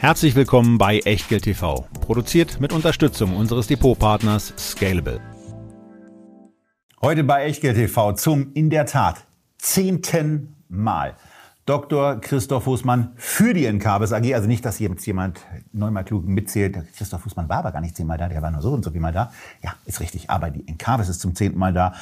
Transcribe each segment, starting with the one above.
Herzlich willkommen bei Echtgeld TV, produziert mit Unterstützung unseres Depotpartners Scalable. Heute bei Echtgeld TV zum in der Tat zehnten Mal Dr. Christoph Fußmann für die Encarvis AG. Also nicht, dass jetzt jemand neunmal klug mitzählt. Christoph Fußmann war aber gar nicht zehnmal da, der war nur so und so wie mal da. Ja, ist richtig. Aber die Encarvis ist zum zehnten Mal da.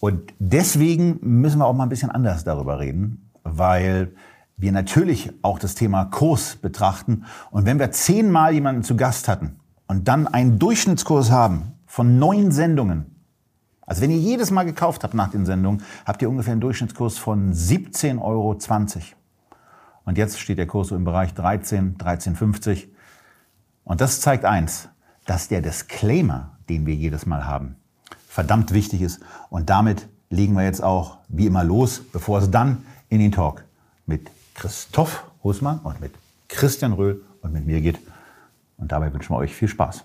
Und deswegen müssen wir auch mal ein bisschen anders darüber reden, weil wir natürlich auch das Thema Kurs betrachten. Und wenn wir zehnmal jemanden zu Gast hatten und dann einen Durchschnittskurs haben von neun Sendungen, also wenn ihr jedes Mal gekauft habt nach den Sendungen, habt ihr ungefähr einen Durchschnittskurs von 17,20 Euro. Und jetzt steht der Kurs so im Bereich 13, 13,50. Und das zeigt eins, dass der Disclaimer, den wir jedes Mal haben, verdammt wichtig ist. Und damit legen wir jetzt auch wie immer los, bevor es dann in den Talk mit Christoph Husmann und mit Christian Röhl und mit mir geht. Und dabei wünschen wir euch viel Spaß.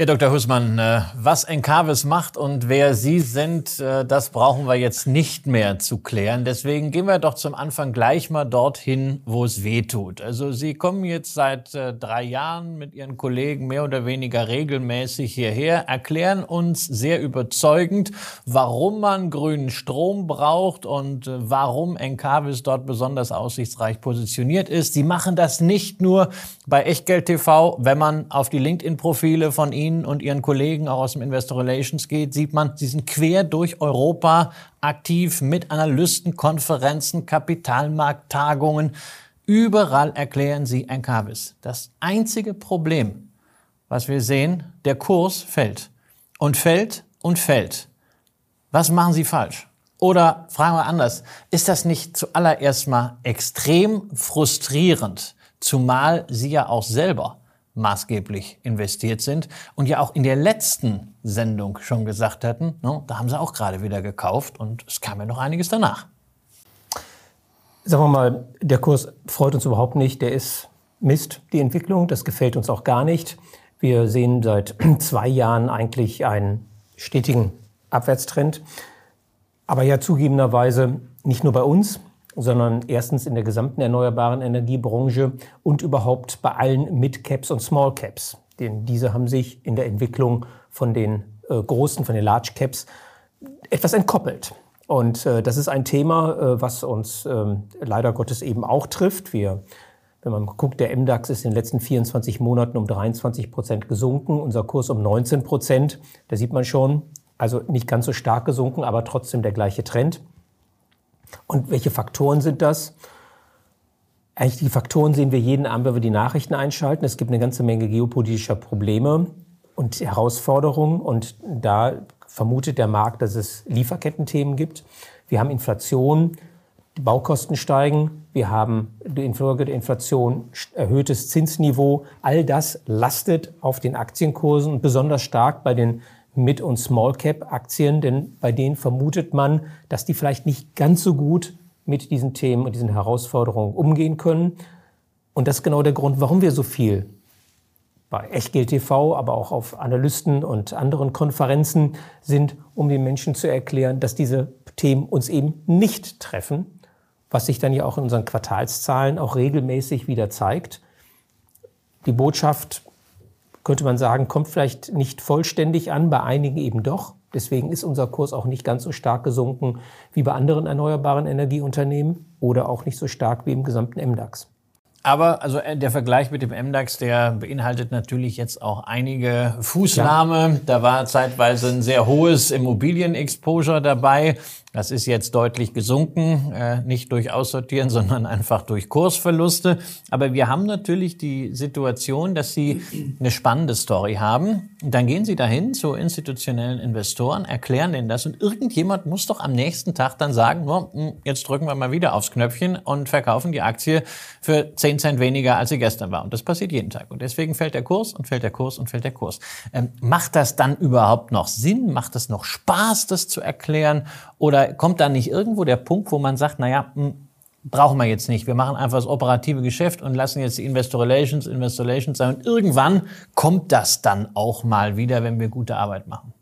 Ja, Dr. Husmann, äh, was Encarvis macht und wer Sie sind, äh, das brauchen wir jetzt nicht mehr zu klären. Deswegen gehen wir doch zum Anfang gleich mal dorthin, wo es weh tut. Also Sie kommen jetzt seit äh, drei Jahren mit Ihren Kollegen mehr oder weniger regelmäßig hierher, erklären uns sehr überzeugend, warum man grünen Strom braucht und warum Encarvis dort besonders aussichtsreich positioniert ist. Sie machen das nicht nur bei Echtgeld TV, wenn man auf die LinkedIn-Profile von Ihnen Ihnen und Ihren Kollegen auch aus dem Investor Relations geht, sieht man, Sie sind quer durch Europa aktiv mit Analysten, Konferenzen, Kapitalmarkttagungen. Überall erklären Sie ein Encarvis. Das einzige Problem, was wir sehen, der Kurs fällt und fällt und fällt. Was machen Sie falsch? Oder fragen wir anders, ist das nicht zuallererst mal extrem frustrierend, zumal Sie ja auch selber maßgeblich investiert sind und ja auch in der letzten Sendung schon gesagt hatten, no, da haben sie auch gerade wieder gekauft und es kam ja noch einiges danach. Sagen wir mal, der Kurs freut uns überhaupt nicht, der ist Mist, die Entwicklung, das gefällt uns auch gar nicht. Wir sehen seit zwei Jahren eigentlich einen stetigen Abwärtstrend, aber ja zugegebenerweise nicht nur bei uns, sondern erstens in der gesamten erneuerbaren Energiebranche und überhaupt bei allen Mid-Caps und Small-Caps. Denn diese haben sich in der Entwicklung von den äh, großen, von den Large-Caps etwas entkoppelt. Und äh, das ist ein Thema, äh, was uns ähm, leider Gottes eben auch trifft. Wir, wenn man guckt, der MDAX ist in den letzten 24 Monaten um 23 Prozent gesunken, unser Kurs um 19 Prozent. Da sieht man schon, also nicht ganz so stark gesunken, aber trotzdem der gleiche Trend. Und welche Faktoren sind das? Eigentlich die Faktoren sehen wir jeden Abend, wenn wir die Nachrichten einschalten. Es gibt eine ganze Menge geopolitischer Probleme und Herausforderungen. Und da vermutet der Markt, dass es Lieferkettenthemen gibt. Wir haben Inflation, die Baukosten steigen, wir haben infolge der Inflation erhöhtes Zinsniveau. All das lastet auf den Aktienkursen und besonders stark bei den Mid- und Small-Cap-Aktien, denn bei denen vermutet man, dass die vielleicht nicht ganz so gut mit diesen Themen und diesen Herausforderungen umgehen können. Und das ist genau der Grund, warum wir so viel bei Echtgeld TV, aber auch auf Analysten und anderen Konferenzen sind, um den Menschen zu erklären, dass diese Themen uns eben nicht treffen, was sich dann ja auch in unseren Quartalszahlen auch regelmäßig wieder zeigt. Die Botschaft könnte man sagen, kommt vielleicht nicht vollständig an, bei einigen eben doch. Deswegen ist unser Kurs auch nicht ganz so stark gesunken wie bei anderen erneuerbaren Energieunternehmen oder auch nicht so stark wie im gesamten MDAX. Aber also äh, der Vergleich mit dem MDAX, der beinhaltet natürlich jetzt auch einige Fußnahme. Ja. Da war zeitweise ein sehr hohes Immobilienexposure dabei. Das ist jetzt deutlich gesunken, äh, nicht durch Aussortieren, sondern einfach durch Kursverluste. Aber wir haben natürlich die Situation, dass Sie eine spannende Story haben. Dann gehen Sie dahin zu institutionellen Investoren, erklären denen das und irgendjemand muss doch am nächsten Tag dann sagen, oh, jetzt drücken wir mal wieder aufs Knöpfchen und verkaufen die Aktie für 10 10 Cent weniger, als sie gestern war. Und das passiert jeden Tag. Und deswegen fällt der Kurs und fällt der Kurs und fällt der Kurs. Ähm, macht das dann überhaupt noch Sinn? Macht es noch Spaß, das zu erklären? Oder kommt da nicht irgendwo der Punkt, wo man sagt, naja, hm, brauchen wir jetzt nicht. Wir machen einfach das operative Geschäft und lassen jetzt die Investor Relations Investor Relations sein. Und irgendwann kommt das dann auch mal wieder, wenn wir gute Arbeit machen.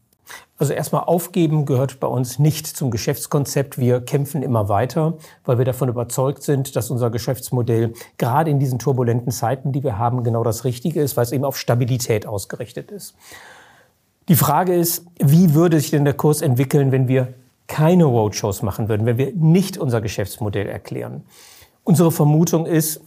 Also erstmal aufgeben gehört bei uns nicht zum Geschäftskonzept. Wir kämpfen immer weiter, weil wir davon überzeugt sind, dass unser Geschäftsmodell gerade in diesen turbulenten Zeiten, die wir haben, genau das Richtige ist, weil es eben auf Stabilität ausgerichtet ist. Die Frage ist, wie würde sich denn der Kurs entwickeln, wenn wir keine Roadshows machen würden, wenn wir nicht unser Geschäftsmodell erklären. Unsere Vermutung ist,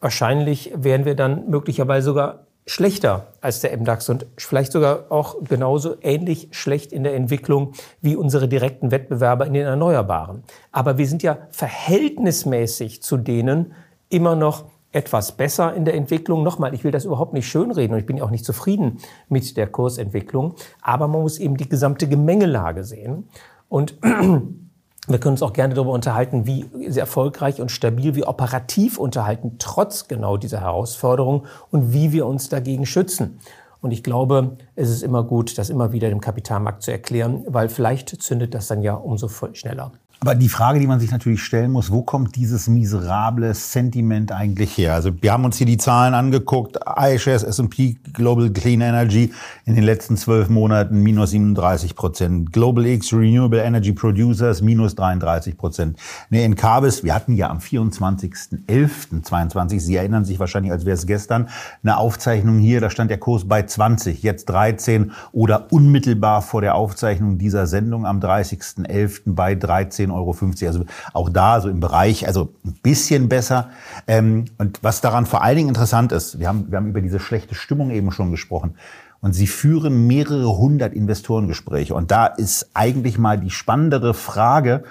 wahrscheinlich wären wir dann möglicherweise sogar schlechter als der MDAX und vielleicht sogar auch genauso ähnlich schlecht in der Entwicklung wie unsere direkten Wettbewerber in den Erneuerbaren. Aber wir sind ja verhältnismäßig zu denen immer noch etwas besser in der Entwicklung. Nochmal, ich will das überhaupt nicht schönreden und ich bin auch nicht zufrieden mit der Kursentwicklung. Aber man muss eben die gesamte Gemengelage sehen. Und wir können uns auch gerne darüber unterhalten, wie erfolgreich und stabil wir operativ unterhalten, trotz genau dieser Herausforderung und wie wir uns dagegen schützen. Und ich glaube, es ist immer gut, das immer wieder dem Kapitalmarkt zu erklären, weil vielleicht zündet das dann ja umso schneller. Aber die Frage, die man sich natürlich stellen muss, wo kommt dieses miserable Sentiment eigentlich her? Also wir haben uns hier die Zahlen angeguckt, iShares, S&P Global Clean Energy in den letzten zwölf Monaten minus 37 Prozent, Global X Renewable Energy Producers minus 33 Prozent. Ne, in Carbis, wir hatten ja am 24.11.22, Sie erinnern sich wahrscheinlich, als wäre es gestern, eine Aufzeichnung hier, da stand der Kurs bei 20, jetzt 13 oder unmittelbar vor der Aufzeichnung dieser Sendung am 30.11. bei 13 10,50 Euro. Also auch da so im Bereich, also ein bisschen besser. Ähm, und was daran vor allen Dingen interessant ist, wir haben, wir haben über diese schlechte Stimmung eben schon gesprochen. Und sie führen mehrere hundert Investorengespräche. Und da ist eigentlich mal die spannendere Frage,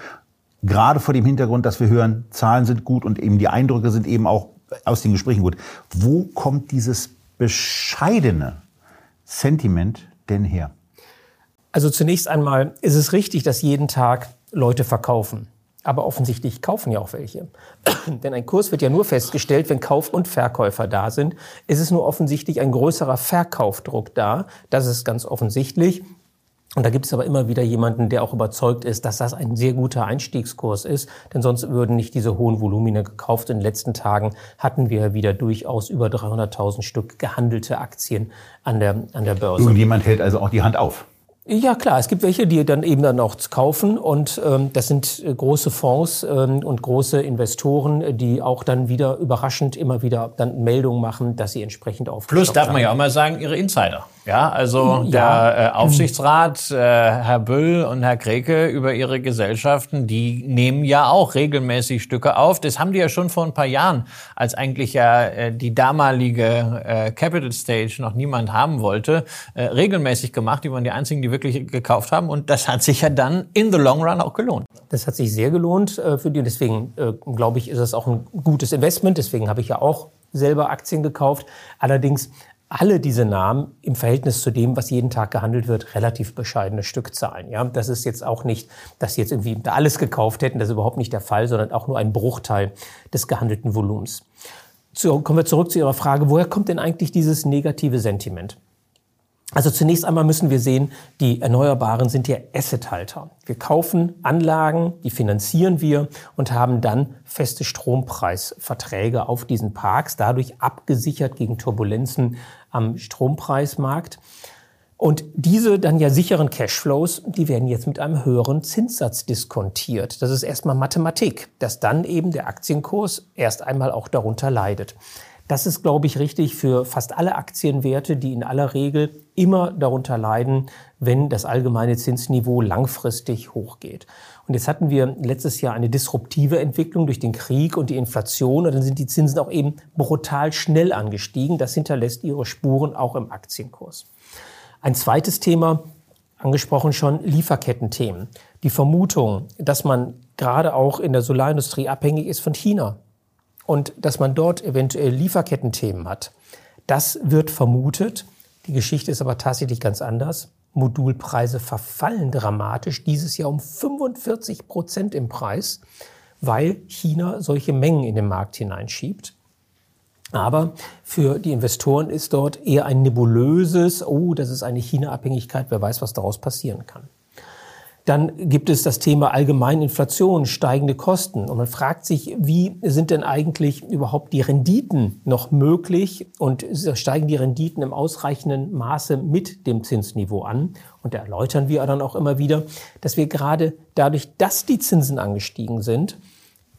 gerade vor dem Hintergrund, dass wir hören, Zahlen sind gut und eben die Eindrücke sind eben auch aus den Gesprächen gut. Wo kommt dieses bescheidene Sentiment denn her? Also zunächst einmal ist es richtig, dass jeden Tag Leute verkaufen. Aber offensichtlich kaufen ja auch welche. Denn ein Kurs wird ja nur festgestellt, wenn Kauf- und Verkäufer da sind. Es ist nur offensichtlich ein größerer Verkaufdruck da. Das ist ganz offensichtlich. Und da gibt es aber immer wieder jemanden, der auch überzeugt ist, dass das ein sehr guter Einstiegskurs ist, denn sonst würden nicht diese hohen Volumina gekauft. In den letzten Tagen hatten wir wieder durchaus über 300.000 Stück gehandelte Aktien an der, an der Börse. Irgendjemand hält also auch die Hand auf. Ja klar, es gibt welche, die dann eben dann auch kaufen und ähm, das sind äh, große Fonds ähm, und große Investoren, die auch dann wieder überraschend immer wieder dann Meldungen machen, dass sie entsprechend aufgestockt Plus darf man ja auch mal sagen, ihre Insider. Ja, also ja. der äh, Aufsichtsrat, äh, Herr Büll und Herr Kreke über ihre Gesellschaften, die nehmen ja auch regelmäßig Stücke auf. Das haben die ja schon vor ein paar Jahren, als eigentlich ja äh, die damalige äh, Capital Stage noch niemand haben wollte, äh, regelmäßig gemacht. Die waren die einzigen, die wirklich gekauft haben. Und das hat sich ja dann in the long run auch gelohnt. Das hat sich sehr gelohnt äh, für die. Deswegen äh, glaube ich, ist es auch ein gutes Investment. Deswegen habe ich ja auch selber Aktien gekauft. Allerdings alle diese Namen im Verhältnis zu dem, was jeden Tag gehandelt wird, relativ bescheidene Stückzahlen. Ja, das ist jetzt auch nicht, dass sie jetzt irgendwie da alles gekauft hätten. Das ist überhaupt nicht der Fall, sondern auch nur ein Bruchteil des gehandelten Volumens. So, kommen wir zurück zu Ihrer Frage. Woher kommt denn eigentlich dieses negative Sentiment? Also zunächst einmal müssen wir sehen, die Erneuerbaren sind ja Assethalter. Wir kaufen Anlagen, die finanzieren wir und haben dann feste Strompreisverträge auf diesen Parks, dadurch abgesichert gegen Turbulenzen am Strompreismarkt. Und diese dann ja sicheren Cashflows, die werden jetzt mit einem höheren Zinssatz diskontiert. Das ist erstmal Mathematik, dass dann eben der Aktienkurs erst einmal auch darunter leidet. Das ist, glaube ich, richtig für fast alle Aktienwerte, die in aller Regel immer darunter leiden, wenn das allgemeine Zinsniveau langfristig hochgeht. Und jetzt hatten wir letztes Jahr eine disruptive Entwicklung durch den Krieg und die Inflation und dann sind die Zinsen auch eben brutal schnell angestiegen. Das hinterlässt ihre Spuren auch im Aktienkurs. Ein zweites Thema, angesprochen schon, Lieferkettenthemen. Die Vermutung, dass man gerade auch in der Solarindustrie abhängig ist von China und dass man dort eventuell Lieferkettenthemen hat. Das wird vermutet. Die Geschichte ist aber tatsächlich ganz anders. Modulpreise verfallen dramatisch, dieses Jahr um 45 Prozent im Preis, weil China solche Mengen in den Markt hineinschiebt. Aber für die Investoren ist dort eher ein nebulöses, oh, das ist eine China-Abhängigkeit, wer weiß, was daraus passieren kann. Dann gibt es das Thema allgemeine Inflation, steigende Kosten. Und man fragt sich, wie sind denn eigentlich überhaupt die Renditen noch möglich? Und steigen die Renditen im ausreichenden Maße mit dem Zinsniveau an? Und da erläutern wir dann auch immer wieder, dass wir gerade dadurch, dass die Zinsen angestiegen sind,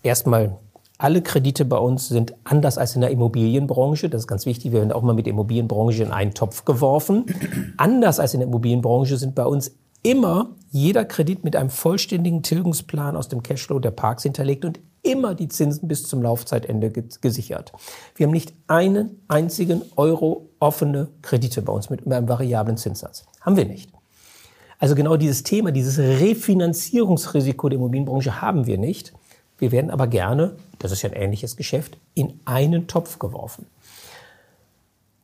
erstmal alle Kredite bei uns sind anders als in der Immobilienbranche. Das ist ganz wichtig. Wir werden auch mal mit der Immobilienbranche in einen Topf geworfen. Anders als in der Immobilienbranche sind bei uns immer jeder Kredit mit einem vollständigen Tilgungsplan aus dem Cashflow der Parks hinterlegt und immer die Zinsen bis zum Laufzeitende gesichert. Wir haben nicht einen einzigen Euro offene Kredite bei uns mit einem variablen Zinssatz. Haben wir nicht. Also genau dieses Thema, dieses Refinanzierungsrisiko der Immobilienbranche haben wir nicht. Wir werden aber gerne, das ist ja ein ähnliches Geschäft, in einen Topf geworfen.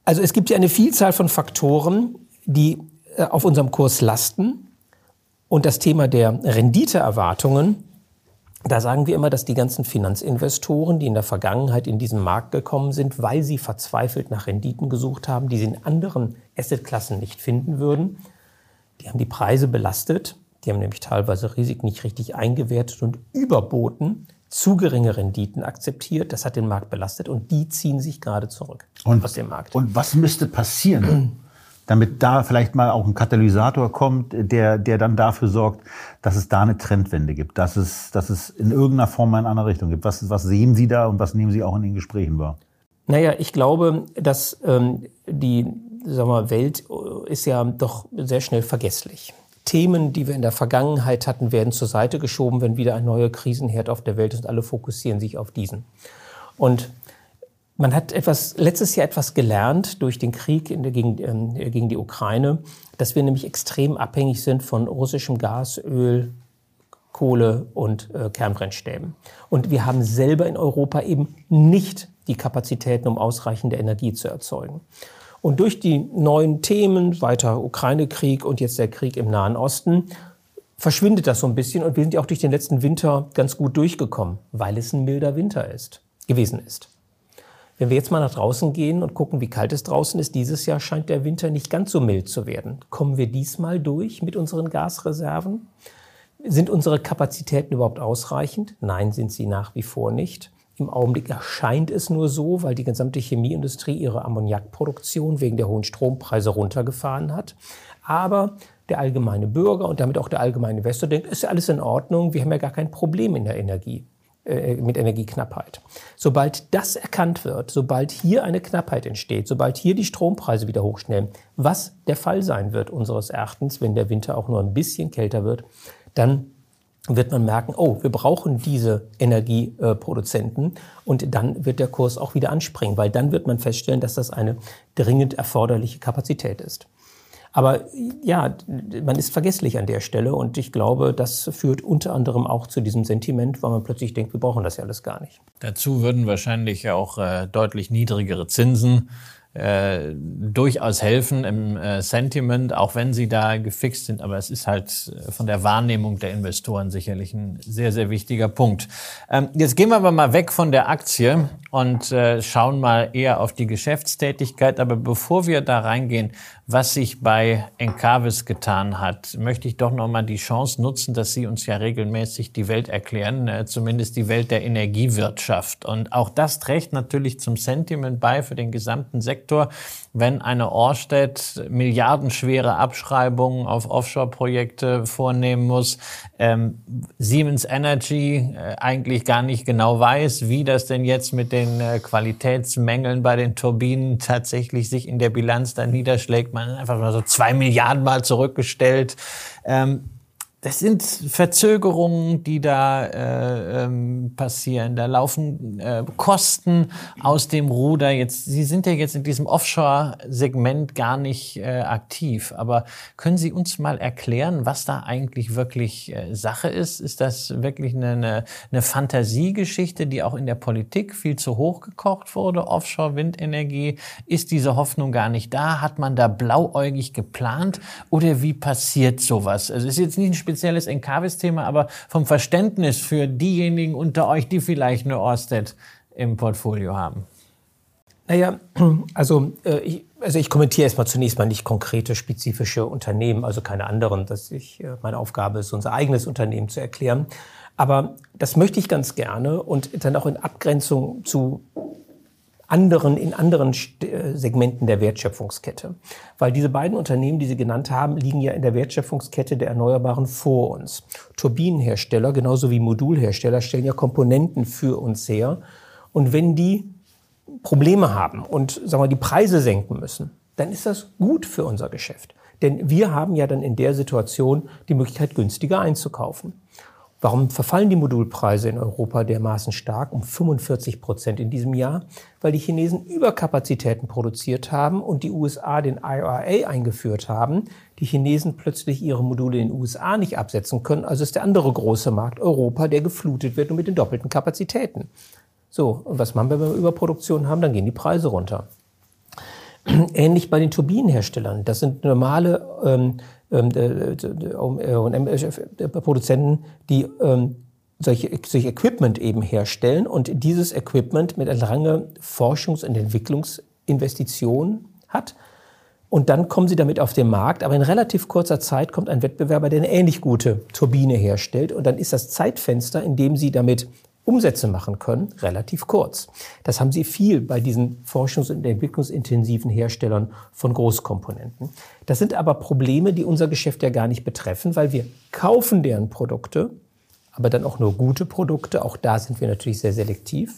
Also es gibt ja eine Vielzahl von Faktoren, die äh, auf unserem Kurs lasten. Und das Thema der Renditeerwartungen, da sagen wir immer, dass die ganzen Finanzinvestoren, die in der Vergangenheit in diesen Markt gekommen sind, weil sie verzweifelt nach Renditen gesucht haben, die sie in anderen Assetklassen nicht finden würden, die haben die Preise belastet. Die haben nämlich teilweise Risiken nicht richtig eingewertet und überboten, zu geringe Renditen akzeptiert. Das hat den Markt belastet und die ziehen sich gerade zurück und, aus dem Markt. Und was müsste passieren? Damit da vielleicht mal auch ein Katalysator kommt, der, der dann dafür sorgt, dass es da eine Trendwende gibt, dass es, dass es in irgendeiner Form mal in eine andere Richtung gibt. Was, was sehen Sie da und was nehmen Sie auch in den Gesprächen wahr? Naja, ich glaube, dass ähm, die sagen wir, Welt äh, ist ja doch sehr schnell vergesslich. Themen, die wir in der Vergangenheit hatten, werden zur Seite geschoben, wenn wieder ein neuer Krisenherd auf der Welt ist und alle fokussieren sich auf diesen. Und man hat etwas, letztes Jahr etwas gelernt durch den Krieg der, gegen, äh, gegen die Ukraine, dass wir nämlich extrem abhängig sind von russischem Gas, Öl, Kohle und äh, Kernbrennstäben. Und wir haben selber in Europa eben nicht die Kapazitäten, um ausreichende Energie zu erzeugen. Und durch die neuen Themen, weiter Ukraine-Krieg und jetzt der Krieg im Nahen Osten, verschwindet das so ein bisschen und wir sind ja auch durch den letzten Winter ganz gut durchgekommen, weil es ein milder Winter ist, gewesen ist. Wenn wir jetzt mal nach draußen gehen und gucken, wie kalt es draußen ist, dieses Jahr scheint der Winter nicht ganz so mild zu werden. Kommen wir diesmal durch mit unseren Gasreserven? Sind unsere Kapazitäten überhaupt ausreichend? Nein, sind sie nach wie vor nicht. Im Augenblick erscheint es nur so, weil die gesamte Chemieindustrie ihre Ammoniakproduktion wegen der hohen Strompreise runtergefahren hat. Aber der allgemeine Bürger und damit auch der allgemeine Investor denkt, ist ja alles in Ordnung, wir haben ja gar kein Problem in der Energie. Äh, mit Energieknappheit. Sobald das erkannt wird, sobald hier eine Knappheit entsteht, sobald hier die Strompreise wieder hochschnellen, was der Fall sein wird unseres Erachtens, wenn der Winter auch nur ein bisschen kälter wird, dann wird man merken, oh, wir brauchen diese Energieproduzenten und dann wird der Kurs auch wieder anspringen, weil dann wird man feststellen, dass das eine dringend erforderliche Kapazität ist. Aber ja, man ist vergesslich an der Stelle und ich glaube, das führt unter anderem auch zu diesem Sentiment, weil man plötzlich denkt, wir brauchen das ja alles gar nicht. Dazu würden wahrscheinlich auch äh, deutlich niedrigere Zinsen äh, durchaus helfen im äh, Sentiment, auch wenn sie da gefixt sind. Aber es ist halt äh, von der Wahrnehmung der Investoren sicherlich ein sehr, sehr wichtiger Punkt. Ähm, jetzt gehen wir aber mal weg von der Aktie und äh, schauen mal eher auf die Geschäftstätigkeit. Aber bevor wir da reingehen, was sich bei Encarvis getan hat, möchte ich doch noch mal die Chance nutzen, dass Sie uns ja regelmäßig die Welt erklären, äh, zumindest die Welt der Energiewirtschaft. Und auch das trägt natürlich zum Sentiment bei für den gesamten Sektor, wenn eine Orsted milliardenschwere Abschreibungen auf Offshore-Projekte vornehmen muss, ähm, Siemens Energy äh, eigentlich gar nicht genau weiß, wie das denn jetzt mit den äh, Qualitätsmängeln bei den Turbinen tatsächlich sich in der Bilanz dann niederschlägt man einfach mal so zwei Milliarden Mal zurückgestellt. Ähm, das sind Verzögerungen, die da äh, ähm, passieren. Da laufen äh, Kosten aus dem Ruder. Jetzt, Sie sind ja jetzt in diesem Offshore-Segment gar nicht äh, aktiv. Aber können Sie uns mal erklären, was da eigentlich wirklich äh, Sache ist? Ist das wirklich eine, eine, eine Fantasiegeschichte, die auch in der Politik viel zu hoch gekocht wurde? Offshore-Windenergie? Ist diese Hoffnung gar nicht da? Hat man da blauäugig geplant? Oder wie passiert sowas? Also es ist jetzt nicht ein spezielles Encarvis-Thema, aber vom Verständnis für diejenigen unter euch, die vielleicht eine Orsted im Portfolio haben. Naja, also, äh, ich, also ich kommentiere erstmal zunächst mal nicht konkrete spezifische Unternehmen, also keine anderen. Dass ich, äh, meine Aufgabe ist, unser eigenes Unternehmen zu erklären. Aber das möchte ich ganz gerne und dann auch in Abgrenzung zu anderen, in anderen äh, Segmenten der Wertschöpfungskette. Weil diese beiden Unternehmen, die Sie genannt haben, liegen ja in der Wertschöpfungskette der Erneuerbaren vor uns. Turbinenhersteller, genauso wie Modulhersteller, stellen ja Komponenten für uns her. Und wenn die Probleme haben und sagen wir, die Preise senken müssen, dann ist das gut für unser Geschäft. Denn wir haben ja dann in der Situation die Möglichkeit, günstiger einzukaufen. Warum verfallen die Modulpreise in Europa dermaßen stark, um 45 Prozent in diesem Jahr? Weil die Chinesen Überkapazitäten produziert haben und die USA den IRA eingeführt haben. Die Chinesen plötzlich ihre Module in den USA nicht absetzen können. Also ist der andere große Markt Europa, der geflutet wird und mit den doppelten Kapazitäten. So, und was machen wir, wenn wir Überproduktion haben? Dann gehen die Preise runter. Ähnlich bei den Turbinenherstellern. Das sind normale ähm, ähm, äh, Produzenten, die ähm, solche, solche Equipment eben herstellen und dieses Equipment mit einer langen Forschungs- und Entwicklungsinvestition hat. Und dann kommen sie damit auf den Markt, aber in relativ kurzer Zeit kommt ein Wettbewerber, der eine ähnlich gute Turbine herstellt. Und dann ist das Zeitfenster, in dem sie damit Umsätze machen können, relativ kurz. Das haben sie viel bei diesen forschungs- und entwicklungsintensiven Herstellern von Großkomponenten. Das sind aber Probleme, die unser Geschäft ja gar nicht betreffen, weil wir kaufen deren Produkte, aber dann auch nur gute Produkte. Auch da sind wir natürlich sehr selektiv.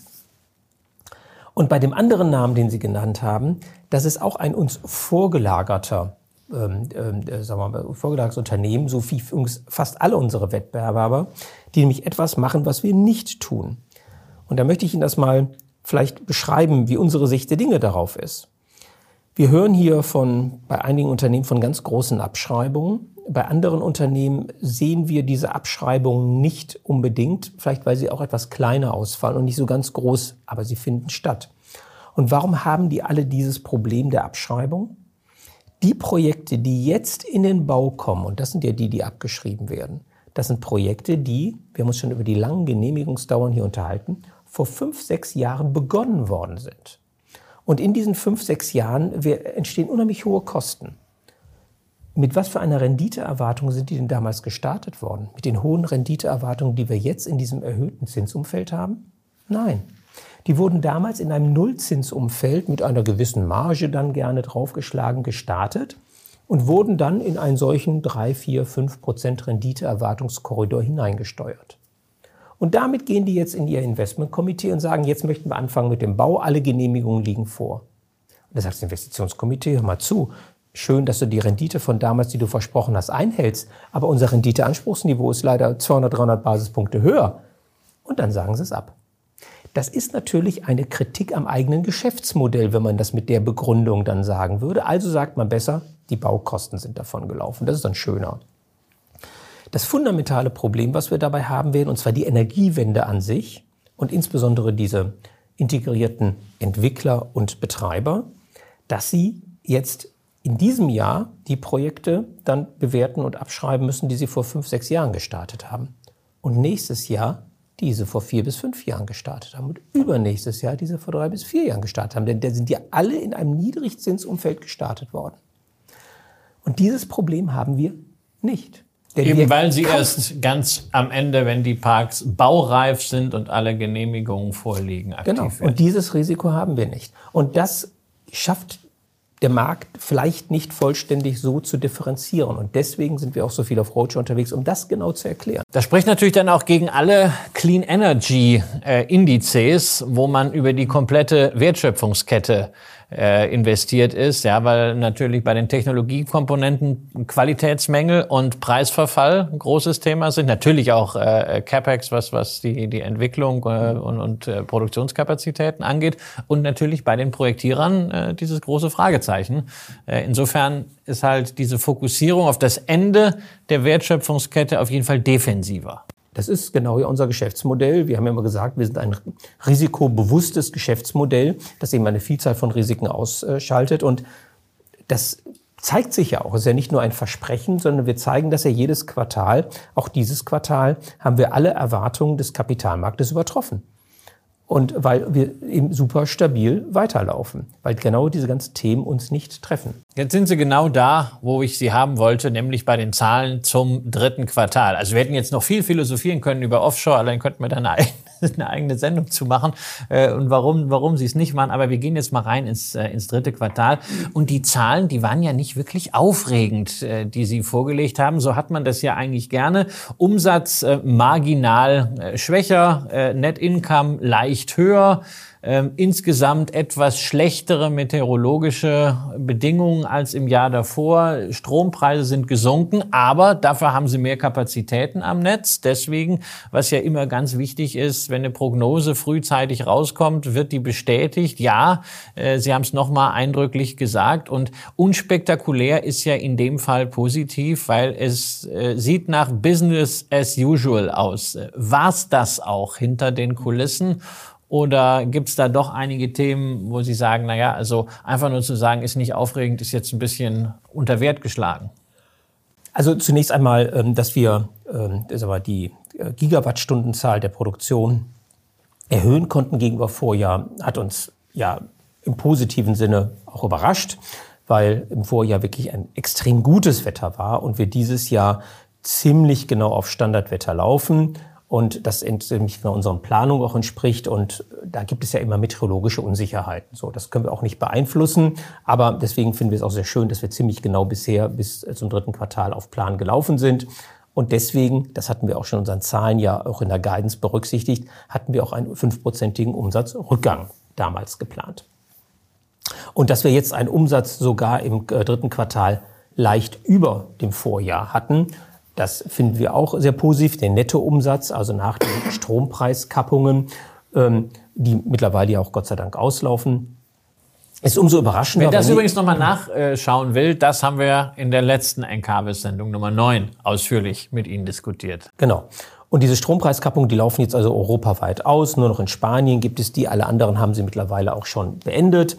Und bei dem anderen Namen, den Sie genannt haben, das ist auch ein uns vorgelagerter ähm, äh, sagen wir mal, vorgelagertes Unternehmen, so wie fast alle unsere Wettbewerber, die nämlich etwas machen, was wir nicht tun. Und da möchte ich Ihnen das mal vielleicht beschreiben, wie unsere Sicht der Dinge darauf ist. Wir hören hier von, bei einigen Unternehmen von ganz großen Abschreibungen. Bei anderen Unternehmen sehen wir diese Abschreibungen nicht unbedingt, vielleicht weil sie auch etwas kleiner ausfallen und nicht so ganz groß, aber sie finden statt. Und warum haben die alle dieses Problem der Abschreibung? Die Projekte, die jetzt in den Bau kommen, und das sind ja die, die abgeschrieben werden, das sind Projekte, die, wir haben uns schon über die langen Genehmigungsdauern hier unterhalten, vor fünf, sechs Jahren begonnen worden sind. Und in diesen fünf, sechs Jahren entstehen unheimlich hohe Kosten. Mit was für einer Renditeerwartung sind die denn damals gestartet worden? Mit den hohen Renditeerwartungen, die wir jetzt in diesem erhöhten Zinsumfeld haben? Nein. Die wurden damals in einem Nullzinsumfeld mit einer gewissen Marge dann gerne draufgeschlagen gestartet und wurden dann in einen solchen 3, 4, 5 Prozent Renditeerwartungskorridor hineingesteuert. Und damit gehen die jetzt in ihr Investmentkomitee und sagen, jetzt möchten wir anfangen mit dem Bau, alle Genehmigungen liegen vor. Und da sagt das Investitionskomitee, hör mal zu, schön, dass du die Rendite von damals, die du versprochen hast, einhältst, aber unser Renditeanspruchsniveau ist leider 200, 300 Basispunkte höher. Und dann sagen sie es ab. Das ist natürlich eine Kritik am eigenen Geschäftsmodell, wenn man das mit der Begründung dann sagen würde. Also sagt man besser, die Baukosten sind davon gelaufen. Das ist dann schöner. Das fundamentale Problem, was wir dabei haben werden, und zwar die Energiewende an sich und insbesondere diese integrierten Entwickler und Betreiber, dass sie jetzt in diesem Jahr die Projekte dann bewerten und abschreiben müssen, die sie vor fünf, sechs Jahren gestartet haben. Und nächstes Jahr diese vor vier bis fünf Jahren gestartet haben und übernächstes Jahr diese vor drei bis vier Jahren gestartet haben. Denn da sind ja alle in einem Niedrigzinsumfeld gestartet worden. Und dieses Problem haben wir nicht. Denn Eben weil sie erst ganz am Ende, wenn die Parks baureif sind und alle Genehmigungen vorliegen, aktiv genau. werden. Und dieses Risiko haben wir nicht. Und das schafft der Markt vielleicht nicht vollständig so zu differenzieren. Und deswegen sind wir auch so viel auf Roadshow unterwegs, um das genau zu erklären. Das spricht natürlich dann auch gegen alle Clean Energy äh, Indizes, wo man über die komplette Wertschöpfungskette äh, investiert ist, ja, weil natürlich bei den Technologiekomponenten Qualitätsmängel und Preisverfall ein großes Thema sind. Natürlich auch äh, CapEx, was was die die Entwicklung äh, und, und äh, Produktionskapazitäten angeht und natürlich bei den Projektierern äh, dieses große Fragezeichen. Äh, insofern ist halt diese Fokussierung auf das Ende der Wertschöpfungskette auf jeden Fall defensiver. Das ist genau unser Geschäftsmodell. Wir haben ja immer gesagt, wir sind ein risikobewusstes Geschäftsmodell, das eben eine Vielzahl von Risiken ausschaltet. Und das zeigt sich ja auch. Es ist ja nicht nur ein Versprechen, sondern wir zeigen das ja jedes Quartal. Auch dieses Quartal haben wir alle Erwartungen des Kapitalmarktes übertroffen. Und weil wir eben super stabil weiterlaufen, weil genau diese ganzen Themen uns nicht treffen. Jetzt sind Sie genau da, wo ich Sie haben wollte, nämlich bei den Zahlen zum dritten Quartal. Also wir hätten jetzt noch viel philosophieren können über Offshore, allein könnten wir dann eine eine eigene Sendung zu machen äh, und warum, warum sie es nicht machen. Aber wir gehen jetzt mal rein ins, äh, ins dritte Quartal. Und die Zahlen, die waren ja nicht wirklich aufregend, äh, die Sie vorgelegt haben. So hat man das ja eigentlich gerne. Umsatz äh, marginal äh, schwächer, äh, Net Income leicht höher ähm, insgesamt etwas schlechtere meteorologische Bedingungen als im Jahr davor. Strompreise sind gesunken, aber dafür haben sie mehr Kapazitäten am Netz. Deswegen, was ja immer ganz wichtig ist, wenn eine Prognose frühzeitig rauskommt, wird die bestätigt. Ja, äh, Sie haben es nochmal eindrücklich gesagt. Und unspektakulär ist ja in dem Fall positiv, weil es äh, sieht nach Business as usual aus. War es das auch hinter den Kulissen? Oder gibt es da doch einige Themen, wo Sie sagen, na ja, also einfach nur zu sagen, ist nicht aufregend, ist jetzt ein bisschen unter Wert geschlagen? Also zunächst einmal, ähm, dass wir ähm, die äh, Gigawattstundenzahl der Produktion erhöhen konnten gegenüber Vorjahr, hat uns ja im positiven Sinne auch überrascht, weil im Vorjahr wirklich ein extrem gutes Wetter war und wir dieses Jahr ziemlich genau auf Standardwetter laufen und das nämlich unseren Planungen auch entspricht. Und da gibt es ja immer meteorologische Unsicherheiten. So, das können wir auch nicht beeinflussen. Aber deswegen finden wir es auch sehr schön, dass wir ziemlich genau bisher bis zum dritten Quartal auf Plan gelaufen sind. Und deswegen, das hatten wir auch schon in unseren Zahlen ja auch in der Guidance berücksichtigt, hatten wir auch einen fünfprozentigen Umsatzrückgang damals geplant. Und dass wir jetzt einen Umsatz sogar im äh, dritten Quartal leicht über dem Vorjahr hatten, das finden wir auch sehr positiv. Den Nettoumsatz, also nach den Strompreiskappungen, ähm, die mittlerweile ja auch Gott sei Dank auslaufen, ist umso überraschender. Wer das übrigens nochmal nachschauen will, das haben wir in der letzten NKW-Sendung Nummer 9 ausführlich mit Ihnen diskutiert. Genau. Und diese Strompreiskappungen, die laufen jetzt also europaweit aus. Nur noch in Spanien gibt es die. Alle anderen haben sie mittlerweile auch schon beendet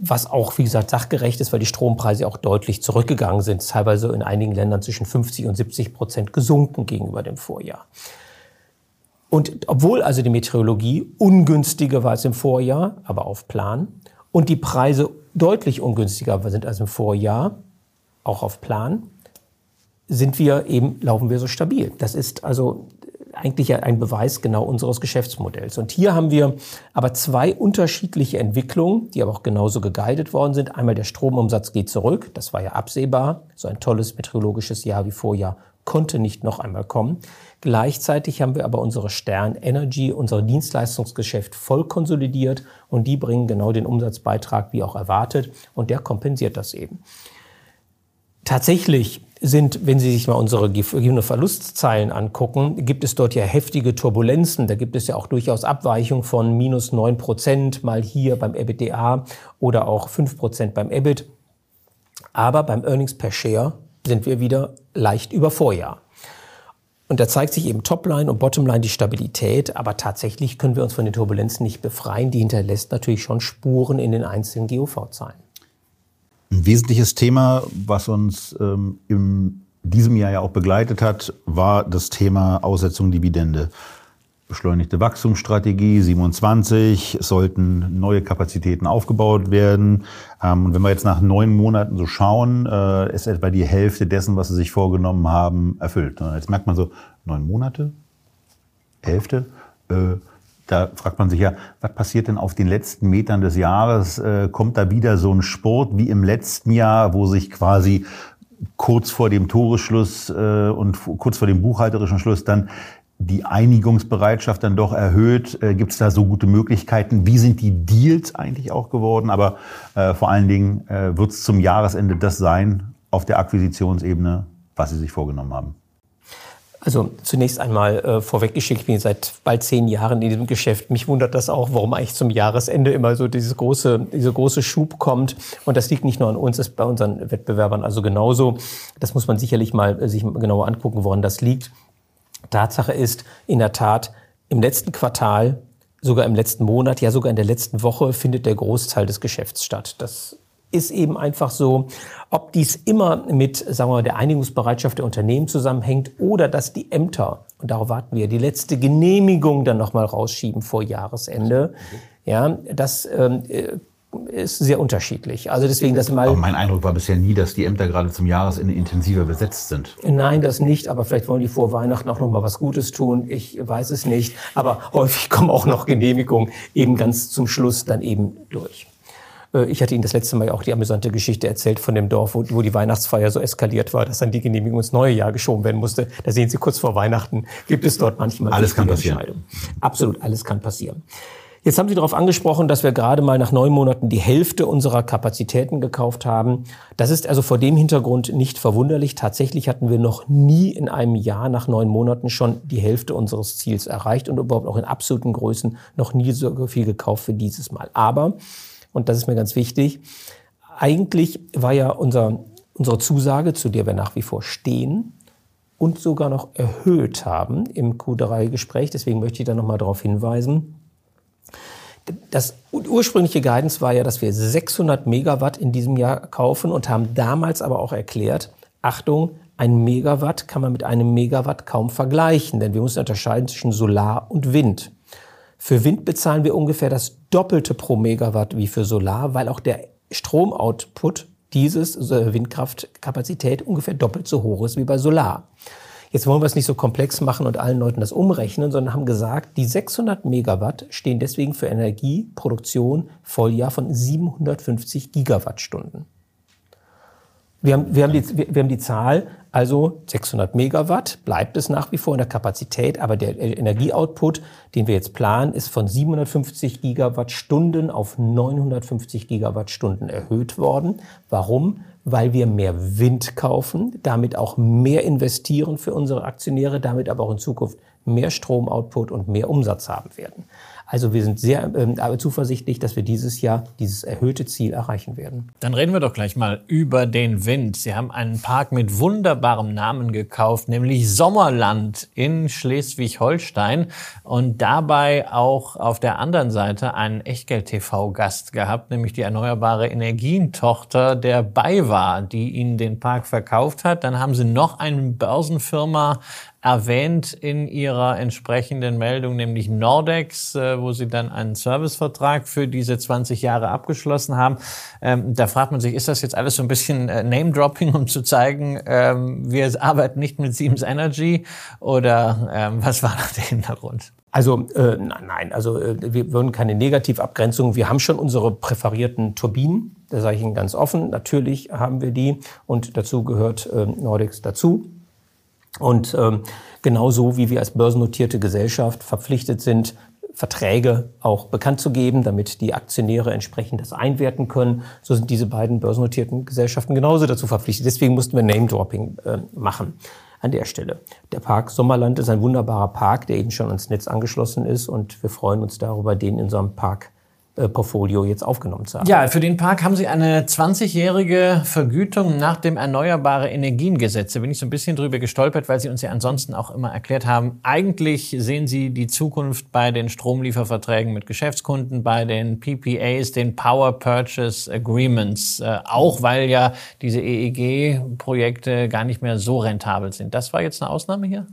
was auch, wie gesagt, sachgerecht ist, weil die Strompreise auch deutlich zurückgegangen sind, teilweise in einigen Ländern zwischen 50 und 70 Prozent gesunken gegenüber dem Vorjahr. Und obwohl also die Meteorologie ungünstiger war als im Vorjahr, aber auf Plan, und die Preise deutlich ungünstiger sind als im Vorjahr, auch auf Plan, sind wir eben, laufen wir so stabil. Das ist also eigentlich ein Beweis genau unseres Geschäftsmodells. Und hier haben wir aber zwei unterschiedliche Entwicklungen, die aber auch genauso geguidet worden sind. Einmal der Stromumsatz geht zurück, das war ja absehbar. So ein tolles meteorologisches Jahr wie Vorjahr konnte nicht noch einmal kommen. Gleichzeitig haben wir aber unsere Stern Energy, unser Dienstleistungsgeschäft voll konsolidiert und die bringen genau den Umsatzbeitrag wie auch erwartet und der kompensiert das eben. Tatsächlich sind, wenn Sie sich mal unsere Gewinn- Verlustzeilen angucken, gibt es dort ja heftige Turbulenzen. Da gibt es ja auch durchaus Abweichungen von minus neun Prozent mal hier beim EBITDA oder auch fünf Prozent beim EBIT. Aber beim Earnings per Share sind wir wieder leicht über Vorjahr. Und da zeigt sich eben Topline und Bottomline die Stabilität, aber tatsächlich können wir uns von den Turbulenzen nicht befreien. Die hinterlässt natürlich schon Spuren in den einzelnen GOV-Zahlen. Ein wesentliches Thema, was uns ähm, in diesem Jahr ja auch begleitet hat, war das Thema Aussetzung Dividende. Beschleunigte Wachstumsstrategie 27, es sollten neue Kapazitäten aufgebaut werden. Ähm, und wenn wir jetzt nach neun Monaten so schauen, äh, ist etwa die Hälfte dessen, was sie sich vorgenommen haben, erfüllt. Jetzt merkt man so, neun Monate, Hälfte. Äh, da fragt man sich ja, was passiert denn auf den letzten Metern des Jahres? Äh, kommt da wieder so ein Sport wie im letzten Jahr, wo sich quasi kurz vor dem Toreschluss äh, und kurz vor dem buchhalterischen Schluss dann die Einigungsbereitschaft dann doch erhöht? Äh, Gibt es da so gute Möglichkeiten? Wie sind die Deals eigentlich auch geworden? Aber äh, vor allen Dingen äh, wird es zum Jahresende das sein auf der Akquisitionsebene, was Sie sich vorgenommen haben. Also zunächst einmal äh, vorweggeschickt, ich bin seit bald zehn Jahren in diesem Geschäft. Mich wundert das auch, warum eigentlich zum Jahresende immer so dieses große, dieser große Schub kommt. Und das liegt nicht nur an uns, ist bei unseren Wettbewerbern also genauso. Das muss man sicherlich mal äh, sich genauer angucken, woran das liegt. Tatsache ist, in der Tat, im letzten Quartal, sogar im letzten Monat, ja sogar in der letzten Woche findet der Großteil des Geschäfts statt. Das ist eben einfach so, ob dies immer mit, sagen wir mal, der Einigungsbereitschaft der Unternehmen zusammenhängt oder dass die Ämter, und darauf warten wir, die letzte Genehmigung dann nochmal rausschieben vor Jahresende. Ja, das ähm, äh, ist sehr unterschiedlich. Also deswegen das mal. Aber mein Eindruck war bisher nie, dass die Ämter gerade zum Jahresende intensiver besetzt sind. Nein, das nicht. Aber vielleicht wollen die vor Weihnachten auch noch mal was Gutes tun. Ich weiß es nicht. Aber häufig kommen auch noch Genehmigungen eben ganz zum Schluss dann eben durch. Äh, ich hatte Ihnen das letzte Mal auch die amüsante Geschichte erzählt von dem Dorf, wo, wo, die Weihnachtsfeier so eskaliert war, dass dann die Genehmigung ins neue Jahr geschoben werden musste. Da sehen Sie kurz vor Weihnachten, gibt es dort manchmal alles kann passieren. Absolut, alles kann passieren. Jetzt haben Sie darauf angesprochen, dass wir gerade mal nach neun Monaten die Hälfte unserer Kapazitäten gekauft haben. Das ist also vor dem Hintergrund nicht verwunderlich. Tatsächlich hatten wir noch nie in einem Jahr nach neun Monaten schon die Hälfte unseres Ziels erreicht und überhaupt auch in absoluten Größen noch nie so viel gekauft wie dieses Mal. Aber und das ist mir ganz wichtig, eigentlich war ja unser, unsere Zusage, zu der wir nach wie vor stehen, und sogar noch erhöht haben im Q3-Gespräch. Deswegen möchte ich da nochmal darauf hinweisen. Das ursprüngliche Guidance war ja, dass wir 600 Megawatt in diesem Jahr kaufen und haben damals aber auch erklärt, Achtung, ein Megawatt kann man mit einem Megawatt kaum vergleichen, denn wir müssen unterscheiden zwischen Solar und Wind. Für Wind bezahlen wir ungefähr das Doppelte pro Megawatt wie für Solar, weil auch der Stromoutput dieses äh, Windkraftkapazität ungefähr doppelt so hoch ist wie bei Solar. Jetzt wollen wir es nicht so komplex machen und allen Leuten das umrechnen, sondern haben gesagt, die 600 Megawatt stehen deswegen für Energieproduktion Volljahr von 750 Gigawattstunden. Wir haben, wir, haben die, wir, wir haben die Zahl, also 600 Megawatt bleibt es nach wie vor in der Kapazität, aber der Energieoutput, den wir jetzt planen, ist von 750 Gigawattstunden auf 950 Gigawattstunden erhöht worden. Warum? Weil wir mehr Wind kaufen, damit auch mehr investieren für unsere Aktionäre, damit aber auch in Zukunft mehr Stromoutput und mehr Umsatz haben werden. Also wir sind sehr ähm, zuversichtlich, dass wir dieses Jahr dieses erhöhte Ziel erreichen werden. Dann reden wir doch gleich mal über den Wind. Sie haben einen Park mit wunderbarem Namen gekauft, nämlich Sommerland in Schleswig-Holstein und dabei auch auf der anderen Seite einen Echtgeld-TV-Gast gehabt, nämlich die erneuerbare Energientochter der BayWa, die Ihnen den Park verkauft hat. Dann haben Sie noch eine Börsenfirma erwähnt in ihrer entsprechenden Meldung, nämlich Nordex, äh, wo sie dann einen Servicevertrag für diese 20 Jahre abgeschlossen haben. Ähm, da fragt man sich, ist das jetzt alles so ein bisschen äh, Name-Dropping, um zu zeigen, ähm, wir arbeiten nicht mit Siemens Energy oder ähm, was war da der Hintergrund? Also äh, nein, also äh, wir würden keine Negativabgrenzung. Wir haben schon unsere präferierten Turbinen. Da sage ich Ihnen ganz offen. Natürlich haben wir die und dazu gehört äh, Nordex dazu. Und ähm, genauso wie wir als börsennotierte Gesellschaft verpflichtet sind, Verträge auch bekannt zu geben, damit die Aktionäre entsprechend das einwerten können. So sind diese beiden börsennotierten Gesellschaften genauso dazu verpflichtet. Deswegen mussten wir Name-Dropping äh, machen an der Stelle. Der Park Sommerland ist ein wunderbarer Park, der eben schon ans Netz angeschlossen ist und wir freuen uns darüber, den in unserem Park Portfolio jetzt aufgenommen zu haben. Ja, für den Park haben Sie eine 20-jährige Vergütung nach dem Erneuerbare Energiengesetz. Da bin ich so ein bisschen drüber gestolpert, weil Sie uns ja ansonsten auch immer erklärt haben, eigentlich sehen Sie die Zukunft bei den Stromlieferverträgen mit Geschäftskunden, bei den PPAs, den Power Purchase Agreements, äh, auch weil ja diese EEG-Projekte gar nicht mehr so rentabel sind. Das war jetzt eine Ausnahme hier?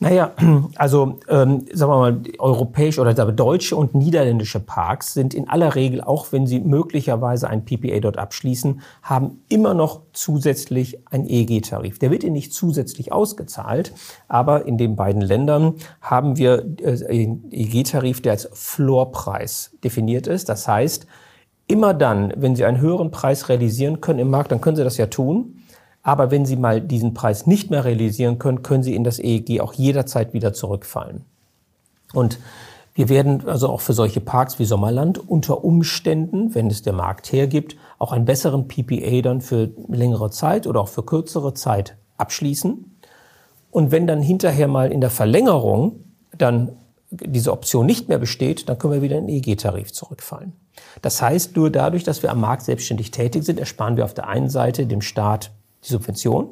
Naja, also ähm, sagen wir mal, europäische oder deutsche und niederländische Parks sind in aller Regel, auch wenn sie möglicherweise ein PPA dort abschließen, haben immer noch zusätzlich einen EEG-Tarif. Der wird ihnen nicht zusätzlich ausgezahlt, aber in den beiden Ländern haben wir äh, einen EEG-Tarif, der als Floorpreis definiert ist. Das heißt, immer dann, wenn Sie einen höheren Preis realisieren können im Markt, dann können Sie das ja tun aber wenn Sie mal diesen Preis nicht mehr realisieren können, können Sie in das EEG auch jederzeit wieder zurückfallen. Und wir werden also auch für solche Parks wie Sommerland unter Umständen, wenn es der Markt hergibt, auch einen besseren PPA dann für längere Zeit oder auch für kürzere Zeit abschließen. Und wenn dann hinterher mal in der Verlängerung dann diese Option nicht mehr besteht, dann können wir wieder in den EEG-Tarif zurückfallen. Das heißt, nur dadurch, dass wir am Markt selbstständig tätig sind, ersparen wir auf der einen Seite dem Staat die Subvention.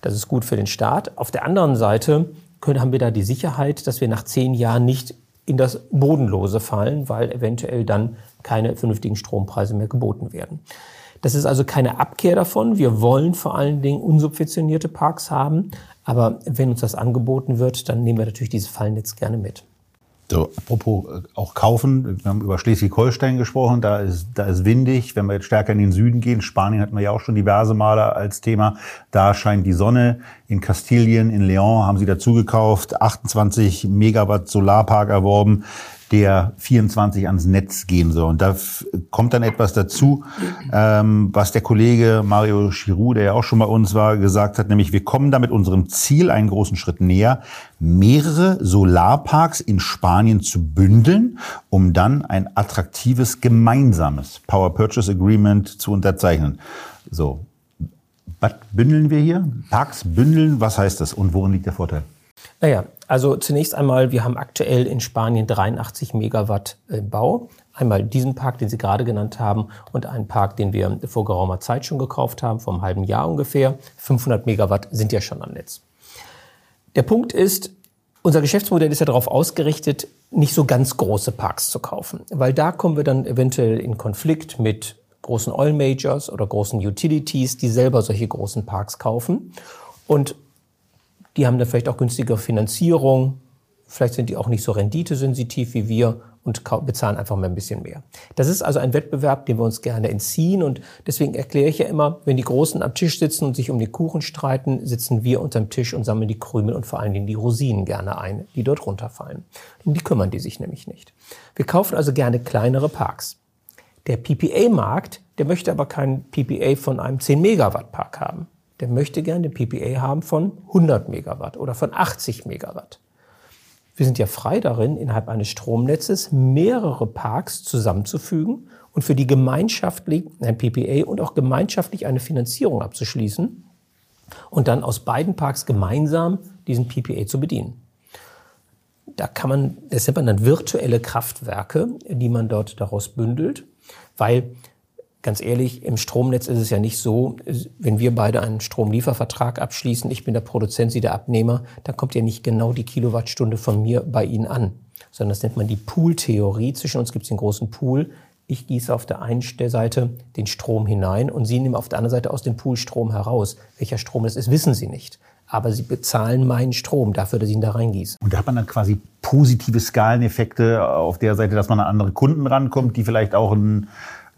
Das ist gut für den Staat. Auf der anderen Seite können, haben wir da die Sicherheit, dass wir nach zehn Jahren nicht in das Bodenlose fallen, weil eventuell dann keine vernünftigen Strompreise mehr geboten werden. Das ist also keine Abkehr davon. Wir wollen vor allen Dingen unsubventionierte Parks haben. Aber wenn uns das angeboten wird, dann nehmen wir natürlich dieses Fallnetz gerne mit. So, apropos äh, auch kaufen, wir haben über Schleswig-Holstein gesprochen, da ist, da ist windig. Wenn wir jetzt stärker in den Süden gehen, Spanien hatten wir ja auch schon diverse Male als Thema, da scheint die Sonne. In Kastilien, in Leon haben sie dazu gekauft, 28 Megawatt Solarpark erworben der 24 ans Netz gehen soll. Und da kommt dann etwas dazu, ähm, was der Kollege Mario Chirou, der ja auch schon bei uns war, gesagt hat, nämlich wir kommen da mit unserem Ziel einen großen Schritt näher, mehrere Solarparks in Spanien zu bündeln, um dann ein attraktives gemeinsames Power Purchase Agreement zu unterzeichnen. So. Was bündeln wir hier? Parks bündeln, was heißt das und worin liegt der Vorteil? Naja, also zunächst einmal, wir haben aktuell in Spanien 83 Megawatt im Bau. Einmal diesen Park, den Sie gerade genannt haben, und einen Park, den wir vor geraumer Zeit schon gekauft haben, vor einem halben Jahr ungefähr. 500 Megawatt sind ja schon am Netz. Der Punkt ist, unser Geschäftsmodell ist ja darauf ausgerichtet, nicht so ganz große Parks zu kaufen, weil da kommen wir dann eventuell in Konflikt mit großen Oil Majors oder großen Utilities, die selber solche großen Parks kaufen. Und die haben dann vielleicht auch günstigere Finanzierung. Vielleicht sind die auch nicht so renditesensitiv wie wir und bezahlen einfach mal ein bisschen mehr. Das ist also ein Wettbewerb, den wir uns gerne entziehen. Und deswegen erkläre ich ja immer, wenn die Großen am Tisch sitzen und sich um den Kuchen streiten, sitzen wir unterm Tisch und sammeln die Krümel und vor allen Dingen die Rosinen gerne ein, die dort runterfallen. Um die kümmern die sich nämlich nicht. Wir kaufen also gerne kleinere Parks. Der PPA-Markt, der möchte aber kein PPA von einem 10 Megawatt Park haben der möchte gerne den PPA haben von 100 Megawatt oder von 80 Megawatt. Wir sind ja frei darin, innerhalb eines Stromnetzes mehrere Parks zusammenzufügen und für die gemeinschaftlich ein PPA und auch gemeinschaftlich eine Finanzierung abzuschließen und dann aus beiden Parks gemeinsam diesen PPA zu bedienen. Da kann man, das nennt man dann virtuelle Kraftwerke, die man dort daraus bündelt, weil ganz ehrlich, im Stromnetz ist es ja nicht so, wenn wir beide einen Stromliefervertrag abschließen, ich bin der Produzent, Sie der Abnehmer, dann kommt ja nicht genau die Kilowattstunde von mir bei Ihnen an, sondern das nennt man die Pool-Theorie. Zwischen uns gibt es den großen Pool. Ich gieße auf der einen Seite den Strom hinein und Sie nehmen auf der anderen Seite aus dem Pool Strom heraus. Welcher Strom das ist, wissen Sie nicht. Aber Sie bezahlen meinen Strom dafür, dass ich ihn da reingieße. Und da hat man dann quasi positive Skaleneffekte auf der Seite, dass man an andere Kunden rankommt, die vielleicht auch ein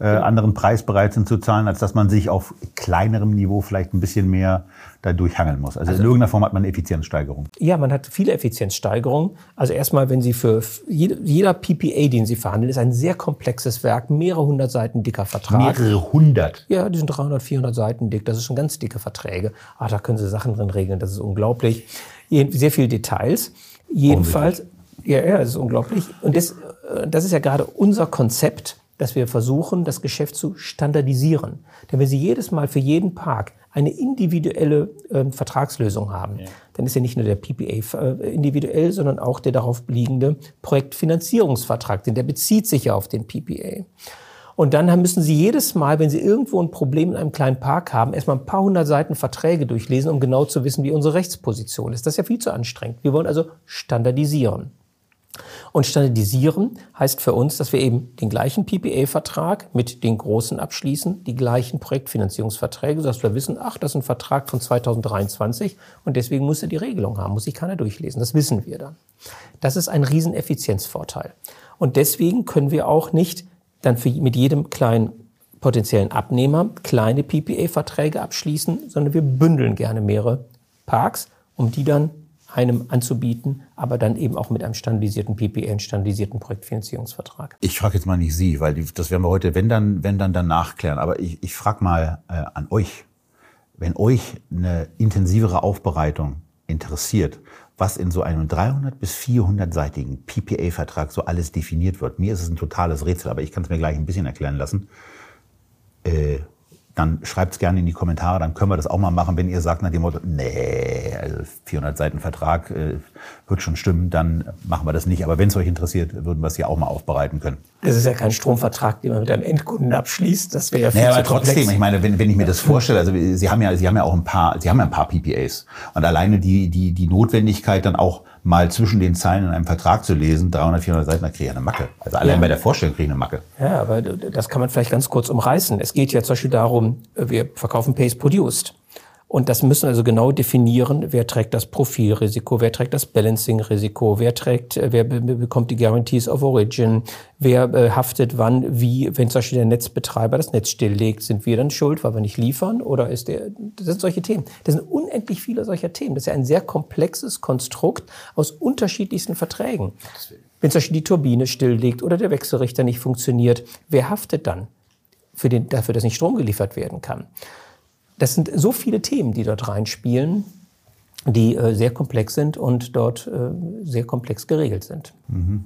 äh, anderen Preis bereit sind zu zahlen, als dass man sich auf kleinerem Niveau vielleicht ein bisschen mehr dadurch hangeln muss. Also, also in irgendeiner Form hat man eine Effizienzsteigerung. Ja, man hat viele Effizienzsteigerungen. Also erstmal, wenn Sie für jeder PPA, den Sie verhandeln, ist ein sehr komplexes Werk, mehrere hundert Seiten dicker Vertrag. Mehrere hundert? Ja, die sind 300, 400 Seiten dick. Das ist schon ganz dicke Verträge. Ah, da können Sie Sachen drin regeln. Das ist unglaublich. Sehr viele Details. Jedenfalls, ja, ja, das ist unglaublich. Und das, äh, das ist ja gerade unser Konzept dass wir versuchen, das Geschäft zu standardisieren. Denn wenn Sie jedes Mal für jeden Park eine individuelle äh, Vertragslösung haben, ja. dann ist ja nicht nur der PPA äh, individuell, sondern auch der darauf liegende Projektfinanzierungsvertrag, denn der bezieht sich ja auf den PPA. Und dann müssen Sie jedes Mal, wenn Sie irgendwo ein Problem in einem kleinen Park haben, erstmal ein paar hundert Seiten Verträge durchlesen, um genau zu wissen, wie unsere Rechtsposition ist. Das ist ja viel zu anstrengend. Wir wollen also standardisieren. Und standardisieren heißt für uns, dass wir eben den gleichen PPA-Vertrag mit den großen abschließen, die gleichen Projektfinanzierungsverträge, sodass wir wissen, ach, das ist ein Vertrag von 2023 und deswegen muss er die Regelung haben, muss sich keiner durchlesen. Das wissen wir dann. Das ist ein Rieseneffizienzvorteil. Und deswegen können wir auch nicht dann für, mit jedem kleinen potenziellen Abnehmer kleine PPA-Verträge abschließen, sondern wir bündeln gerne mehrere Parks, um die dann einem anzubieten, aber dann eben auch mit einem standardisierten PPA, einen standardisierten Projektfinanzierungsvertrag. Ich frage jetzt mal nicht Sie, weil das werden wir heute, wenn dann, wenn dann, dann nachklären. Aber ich, ich frage mal äh, an euch, wenn euch eine intensivere Aufbereitung interessiert, was in so einem 300 bis 400-seitigen PPA-Vertrag so alles definiert wird. Mir ist es ein totales Rätsel, aber ich kann es mir gleich ein bisschen erklären lassen. Äh, dann schreibt es gerne in die Kommentare, dann können wir das auch mal machen. Wenn ihr sagt nach dem Motto, nee, also 400 Seiten Vertrag äh, wird schon stimmen, dann machen wir das nicht. Aber wenn es euch interessiert, würden wir es ja auch mal aufbereiten können. Das ist ja kein Stromvertrag, den man mit einem Endkunden abschließt. Das wäre ja viel naja, aber trotzdem, komplex. ich meine, wenn, wenn ich mir das vorstelle, also Sie haben ja, Sie haben ja auch ein paar, Sie haben ja ein paar PPAs und alleine die die die Notwendigkeit dann auch mal zwischen den Zeilen in einem Vertrag zu lesen, 300, 400 Seiten, da kriege ich eine Macke. Also allein ja. bei der Vorstellung kriege ich eine Macke. Ja, aber das kann man vielleicht ganz kurz umreißen. Es geht ja zum Beispiel darum, wir verkaufen Pace Produced. Und das müssen also genau definieren, wer trägt das Profilrisiko, wer trägt das Balancing-Risiko, wer trägt, äh, wer bekommt die Guarantees of Origin, wer äh, haftet wann, wie, wenn zum Beispiel der Netzbetreiber das Netz stilllegt, sind wir dann schuld, weil wir nicht liefern oder ist der, das sind solche Themen. Das sind unendlich viele solcher Themen. Das ist ja ein sehr komplexes Konstrukt aus unterschiedlichsten Verträgen. Wenn zum Beispiel die Turbine stilllegt oder der Wechselrichter nicht funktioniert, wer haftet dann für den, dafür, dass nicht Strom geliefert werden kann? Das sind so viele Themen, die dort reinspielen, die äh, sehr komplex sind und dort äh, sehr komplex geregelt sind. Mhm.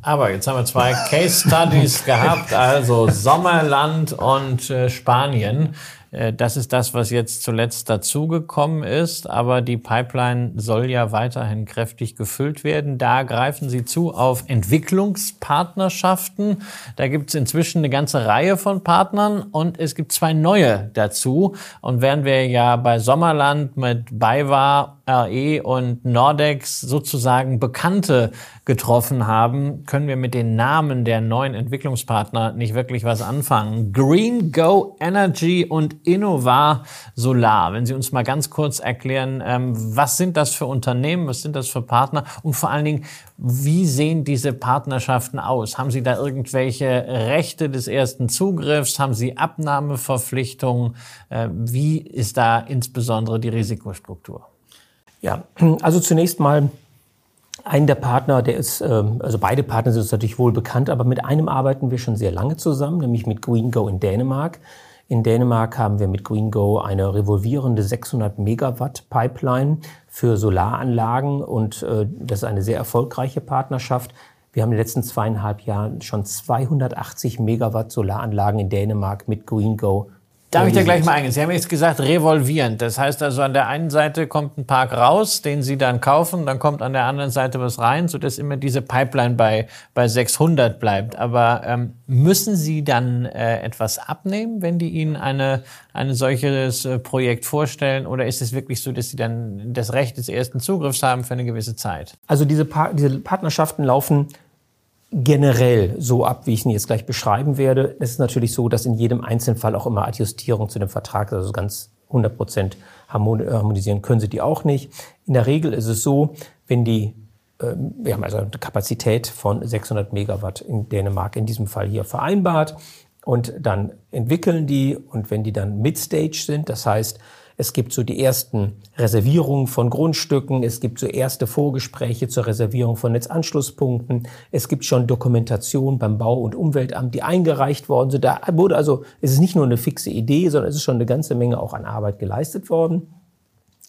Aber jetzt haben wir zwei Case Studies gehabt, also Sommerland und äh, Spanien. Äh, das ist das, was jetzt zuletzt dazugekommen ist, aber die Pipeline soll ja weiterhin kräftig gefüllt werden. Da greifen Sie zu auf Entwicklungspartnerschaften. Da gibt es inzwischen eine ganze Reihe von Partnern und es gibt zwei neue dazu. Und während wir ja bei Sommerland mit BayWa RE und Nordex sozusagen Bekannte getroffen haben, können wir mit den Namen der neuen Entwicklungspartner nicht wirklich was anfangen. Green Go Energy und Innovar Solar. Wenn Sie uns mal ganz kurz erklären, ähm, was sind das für Unternehmen, was sind das für Partner und vor allen Dingen, wie sehen diese Partnerschaften aus? Haben Sie da irgendwelche Rechte des ersten Zugriffs? Haben Sie Abnahmeverpflichtungen? Äh, wie ist da insbesondere die Risikostruktur? Ja, also zunächst mal ein der Partner, der ist, ähm, also beide Partner sind uns natürlich wohl bekannt, aber mit einem arbeiten wir schon sehr lange zusammen, nämlich mit GreenGo in Dänemark. In Dänemark haben wir mit GreenGo eine revolvierende 600 Megawatt Pipeline für Solaranlagen und äh, das ist eine sehr erfolgreiche Partnerschaft. Wir haben in den letzten zweieinhalb Jahren schon 280 Megawatt Solaranlagen in Dänemark mit GreenGo Darf ich da gleich mal eingehen? Sie haben jetzt gesagt, revolvierend. Das heißt also, an der einen Seite kommt ein Park raus, den Sie dann kaufen, dann kommt an der anderen Seite was rein, sodass immer diese Pipeline bei, bei 600 bleibt. Aber ähm, müssen Sie dann äh, etwas abnehmen, wenn die Ihnen eine, eine solches äh, Projekt vorstellen? Oder ist es wirklich so, dass Sie dann das Recht des ersten Zugriffs haben für eine gewisse Zeit? Also diese, pa diese Partnerschaften laufen generell so ab, wie ich ihn jetzt gleich beschreiben werde. Es ist natürlich so, dass in jedem Einzelfall auch immer Adjustierung zu dem Vertrag, also ganz 100 Prozent harmonisieren können sie die auch nicht. In der Regel ist es so, wenn die ähm, wir haben also eine Kapazität von 600 Megawatt in Dänemark in diesem Fall hier vereinbart und dann entwickeln die und wenn die dann Mid-Stage sind, das heißt, es gibt so die ersten Reservierungen von Grundstücken. Es gibt so erste Vorgespräche zur Reservierung von Netzanschlusspunkten. Es gibt schon Dokumentation beim Bau- und Umweltamt, die eingereicht worden sind. Da wurde also, es ist nicht nur eine fixe Idee, sondern es ist schon eine ganze Menge auch an Arbeit geleistet worden.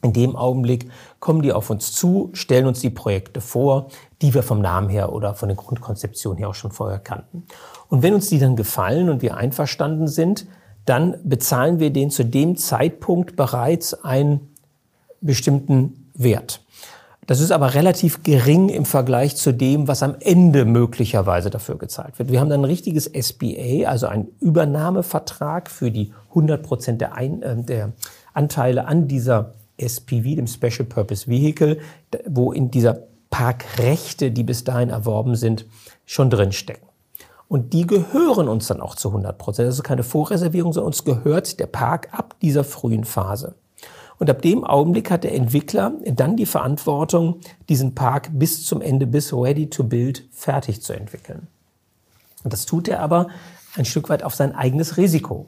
In dem Augenblick kommen die auf uns zu, stellen uns die Projekte vor, die wir vom Namen her oder von der Grundkonzeption her auch schon vorher kannten. Und wenn uns die dann gefallen und wir einverstanden sind, dann bezahlen wir den zu dem Zeitpunkt bereits einen bestimmten Wert. Das ist aber relativ gering im Vergleich zu dem, was am Ende möglicherweise dafür gezahlt wird. Wir haben dann ein richtiges SBA, also einen Übernahmevertrag für die 100 Prozent der, äh, der Anteile an dieser SPV, dem Special Purpose Vehicle, wo in dieser Parkrechte, die bis dahin erworben sind, schon drinstecken. Und die gehören uns dann auch zu 100 Prozent. Das ist keine Vorreservierung, sondern uns gehört der Park ab dieser frühen Phase. Und ab dem Augenblick hat der Entwickler dann die Verantwortung, diesen Park bis zum Ende, bis ready to build, fertig zu entwickeln. Und das tut er aber ein Stück weit auf sein eigenes Risiko.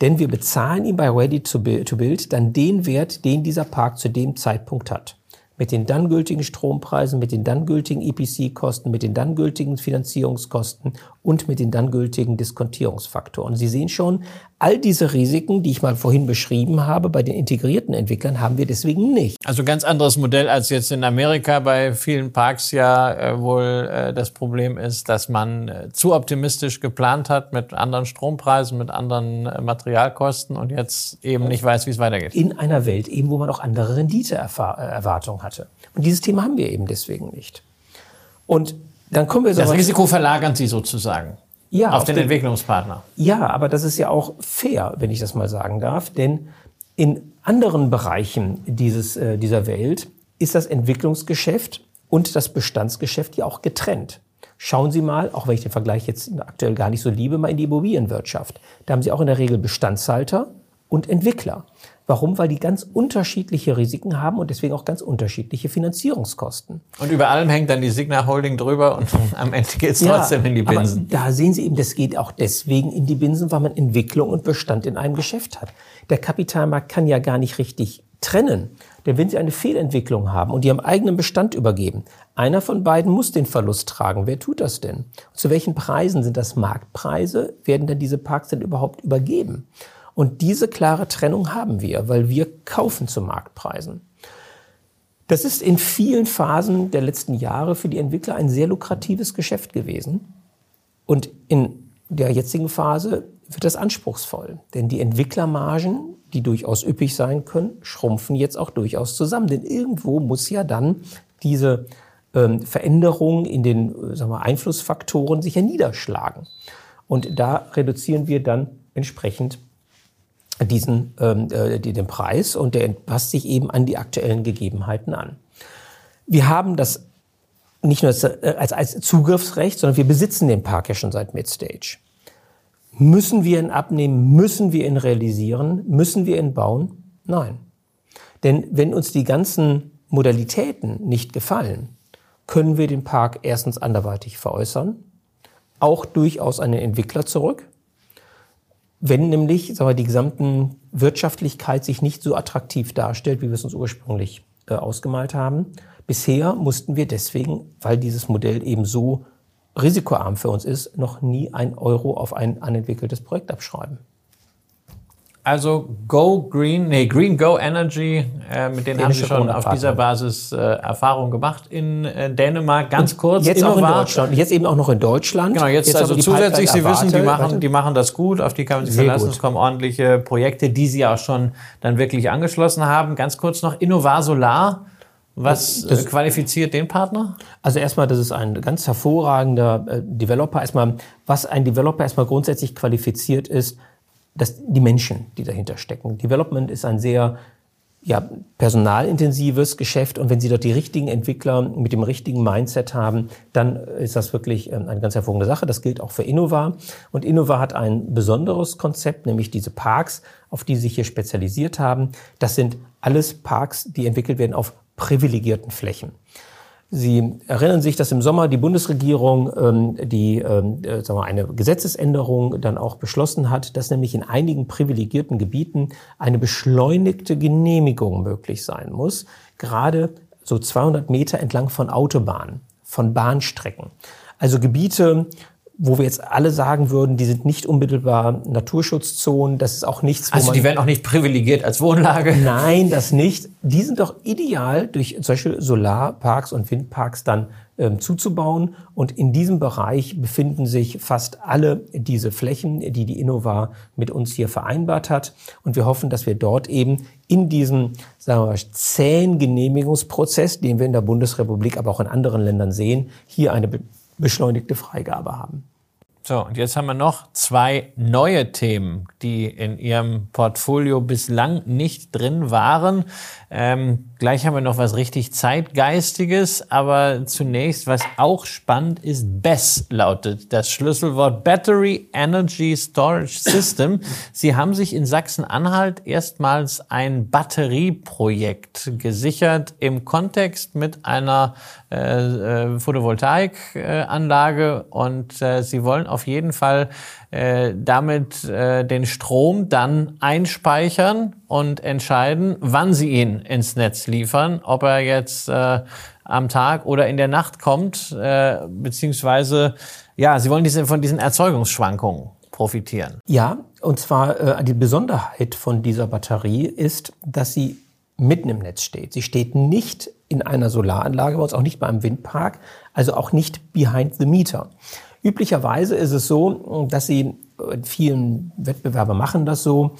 Denn wir bezahlen ihm bei ready to build dann den Wert, den dieser Park zu dem Zeitpunkt hat mit den dann gültigen Strompreisen, mit den dann gültigen EPC-Kosten, mit den dann gültigen Finanzierungskosten und mit den dann gültigen Diskontierungsfaktoren. Sie sehen schon, all diese Risiken, die ich mal vorhin beschrieben habe, bei den integrierten Entwicklern haben wir deswegen nicht. Also ganz anderes Modell als jetzt in Amerika bei vielen Parks ja äh, wohl äh, das Problem ist, dass man äh, zu optimistisch geplant hat mit anderen Strompreisen, mit anderen äh, Materialkosten und jetzt eben nicht weiß, wie es weitergeht. In einer Welt eben, wo man auch andere Renditeerwartungen hatte. Und dieses Thema haben wir eben deswegen nicht. Und dann kommen wir so. Das Risiko verlagern Sie sozusagen. Ja, auf, auf den, den Entwicklungspartner. Ja, aber das ist ja auch fair, wenn ich das mal sagen darf, denn in anderen Bereichen dieses, äh, dieser Welt ist das Entwicklungsgeschäft und das Bestandsgeschäft ja auch getrennt. Schauen Sie mal, auch wenn ich den Vergleich jetzt aktuell gar nicht so liebe, mal in die Immobilienwirtschaft. Da haben Sie auch in der Regel Bestandshalter und Entwickler. Warum? Weil die ganz unterschiedliche Risiken haben und deswegen auch ganz unterschiedliche Finanzierungskosten. Und über allem hängt dann die Signa Holding drüber und am Ende geht es trotzdem ja, in die Binsen. da sehen Sie eben, das geht auch deswegen in die Binsen, weil man Entwicklung und Bestand in einem Geschäft hat. Der Kapitalmarkt kann ja gar nicht richtig trennen. Denn wenn Sie eine Fehlentwicklung haben und Ihrem eigenen Bestand übergeben, einer von beiden muss den Verlust tragen. Wer tut das denn? Und zu welchen Preisen sind das Marktpreise? Werden denn diese Parks denn überhaupt übergeben? Und diese klare Trennung haben wir, weil wir kaufen zu Marktpreisen. Das ist in vielen Phasen der letzten Jahre für die Entwickler ein sehr lukratives Geschäft gewesen. Und in der jetzigen Phase wird das anspruchsvoll. Denn die Entwicklermargen, die durchaus üppig sein können, schrumpfen jetzt auch durchaus zusammen. Denn irgendwo muss ja dann diese ähm, Veränderung in den äh, sagen wir, Einflussfaktoren sich ja niederschlagen. Und da reduzieren wir dann entsprechend diesen, ähm, äh, den Preis und der passt sich eben an die aktuellen Gegebenheiten an. Wir haben das nicht nur als, äh, als, als Zugriffsrecht, sondern wir besitzen den Park ja schon seit Midstage. Müssen wir ihn abnehmen? Müssen wir ihn realisieren? Müssen wir ihn bauen? Nein. Denn wenn uns die ganzen Modalitäten nicht gefallen, können wir den Park erstens anderweitig veräußern, auch durchaus an den Entwickler zurück, wenn nämlich sagen wir, die gesamten Wirtschaftlichkeit sich nicht so attraktiv darstellt, wie wir es uns ursprünglich äh, ausgemalt haben. Bisher mussten wir deswegen, weil dieses Modell eben so risikoarm für uns ist, noch nie ein Euro auf ein anentwickeltes Projekt abschreiben. Also Go Green, nee, Green Go Energy, äh, mit denen haben Sie schon auf dieser Basis äh, Erfahrung gemacht in äh, Dänemark. Ganz Und kurz, jetzt auch in Deutschland. Jetzt eben auch noch in Deutschland. Genau, jetzt, jetzt also zusätzlich, Sie wissen, die machen, die machen das gut, auf die kann man sich Sehr verlassen. Gut. Es kommen ordentliche Projekte, die Sie auch schon dann wirklich angeschlossen haben. Ganz kurz noch Innovar Solar. Was das, das, qualifiziert den Partner? Also erstmal, das ist ein ganz hervorragender äh, Developer. Erstmal, was ein Developer erstmal grundsätzlich qualifiziert ist, dass die Menschen, die dahinter stecken. Development ist ein sehr ja, personalintensives Geschäft und wenn Sie dort die richtigen Entwickler mit dem richtigen Mindset haben, dann ist das wirklich ähm, eine ganz hervorragende Sache. Das gilt auch für Innova. Und Innova hat ein besonderes Konzept, nämlich diese Parks, auf die Sie sich hier spezialisiert haben. Das sind alles Parks, die entwickelt werden auf privilegierten Flächen. Sie erinnern sich, dass im Sommer die Bundesregierung ähm, die, ähm, äh, sagen wir, eine Gesetzesänderung dann auch beschlossen hat, dass nämlich in einigen privilegierten Gebieten eine beschleunigte Genehmigung möglich sein muss, gerade so 200 Meter entlang von Autobahnen, von Bahnstrecken. Also Gebiete, wo wir jetzt alle sagen würden, die sind nicht unmittelbar Naturschutzzonen, das ist auch nichts, wo Also die werden auch nicht privilegiert als Wohnlage? Nein, das nicht. Die sind doch ideal durch Beispiel Solarparks und Windparks dann ähm, zuzubauen. Und in diesem Bereich befinden sich fast alle diese Flächen, die die Innova mit uns hier vereinbart hat. Und wir hoffen, dass wir dort eben in diesem sagen wir mal, zähen Genehmigungsprozess, den wir in der Bundesrepublik, aber auch in anderen Ländern sehen, hier eine beschleunigte Freigabe haben. So, und jetzt haben wir noch zwei neue Themen, die in Ihrem Portfolio bislang nicht drin waren. Ähm, gleich haben wir noch was richtig Zeitgeistiges, aber zunächst, was auch spannend ist, BESS lautet das Schlüsselwort Battery Energy Storage System. Sie haben sich in Sachsen-Anhalt erstmals ein Batterieprojekt gesichert im Kontext mit einer äh, äh, Photovoltaikanlage und äh, Sie wollen auf jeden Fall äh, damit äh, den Strom dann einspeichern und entscheiden, wann sie ihn ins Netz liefern, ob er jetzt äh, am Tag oder in der Nacht kommt, äh, beziehungsweise ja, sie wollen diese, von diesen Erzeugungsschwankungen profitieren. Ja, und zwar äh, die Besonderheit von dieser Batterie ist, dass sie mitten im Netz steht. Sie steht nicht in einer Solaranlage, bei uns auch nicht bei einem Windpark, also auch nicht behind the meter. Üblicherweise ist es so, dass sie, äh, vielen Wettbewerber machen das so,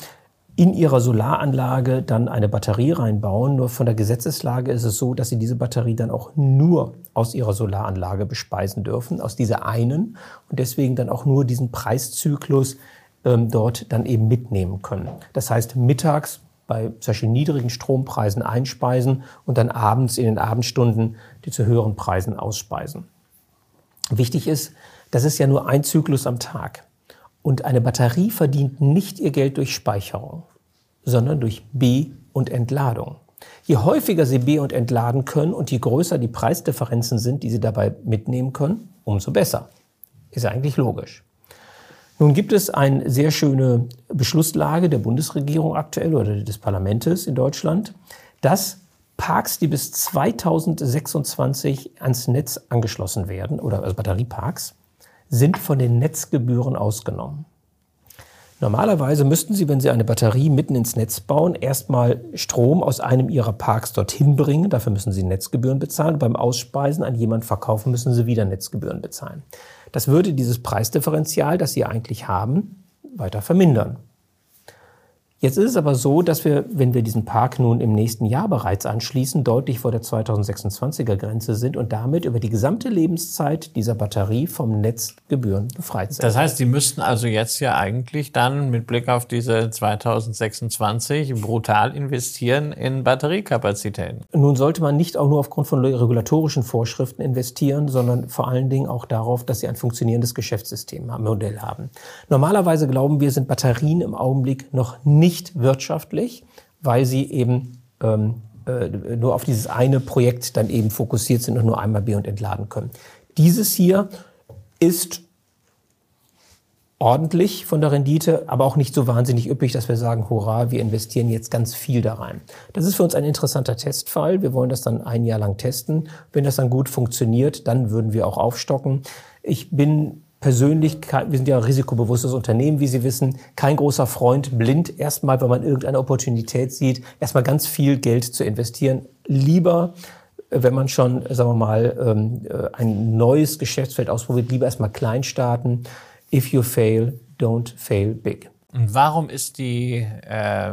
in ihrer Solaranlage dann eine Batterie reinbauen. Nur von der Gesetzeslage ist es so, dass sie diese Batterie dann auch nur aus ihrer Solaranlage bespeisen dürfen, aus dieser einen und deswegen dann auch nur diesen Preiszyklus ähm, dort dann eben mitnehmen können. Das heißt, mittags bei Beispiel niedrigen Strompreisen einspeisen und dann abends in den Abendstunden die zu höheren Preisen ausspeisen. Wichtig ist, das ist ja nur ein Zyklus am Tag. Und eine Batterie verdient nicht ihr Geld durch Speicherung, sondern durch B- und Entladung. Je häufiger Sie B- und entladen können und je größer die Preisdifferenzen sind, die Sie dabei mitnehmen können, umso besser. Ist eigentlich logisch. Nun gibt es eine sehr schöne Beschlusslage der Bundesregierung aktuell oder des Parlaments in Deutschland, dass Parks, die bis 2026 ans Netz angeschlossen werden, oder also Batterieparks, sind von den Netzgebühren ausgenommen. Normalerweise müssten Sie, wenn Sie eine Batterie mitten ins Netz bauen, erstmal Strom aus einem Ihrer Parks dorthin bringen. Dafür müssen Sie Netzgebühren bezahlen. Beim Ausspeisen an jemand verkaufen müssen Sie wieder Netzgebühren bezahlen. Das würde dieses Preisdifferenzial, das Sie eigentlich haben, weiter vermindern. Jetzt ist es aber so, dass wir, wenn wir diesen Park nun im nächsten Jahr bereits anschließen, deutlich vor der 2026er Grenze sind und damit über die gesamte Lebenszeit dieser Batterie vom Netzgebühren befreit sind. Das heißt, Sie müssten also jetzt ja eigentlich dann mit Blick auf diese 2026 brutal investieren in Batteriekapazitäten. Nun sollte man nicht auch nur aufgrund von regulatorischen Vorschriften investieren, sondern vor allen Dingen auch darauf, dass Sie ein funktionierendes Geschäftssystem, Modell haben. Normalerweise glauben wir, sind Batterien im Augenblick noch nicht nicht wirtschaftlich, weil sie eben ähm, äh, nur auf dieses eine Projekt dann eben fokussiert sind und nur einmal B und entladen können. Dieses hier ist ordentlich von der Rendite, aber auch nicht so wahnsinnig üppig, dass wir sagen, hurra, wir investieren jetzt ganz viel da rein. Das ist für uns ein interessanter Testfall. Wir wollen das dann ein Jahr lang testen. Wenn das dann gut funktioniert, dann würden wir auch aufstocken. Ich bin persönlich, wir sind ja ein risikobewusstes Unternehmen, wie Sie wissen, kein großer Freund, blind erstmal, wenn man irgendeine Opportunität sieht, erstmal ganz viel Geld zu investieren. Lieber, wenn man schon, sagen wir mal, ähm, äh, ein neues Geschäftsfeld ausprobiert, lieber erstmal klein starten. If you fail, don't fail big. Und warum ist die äh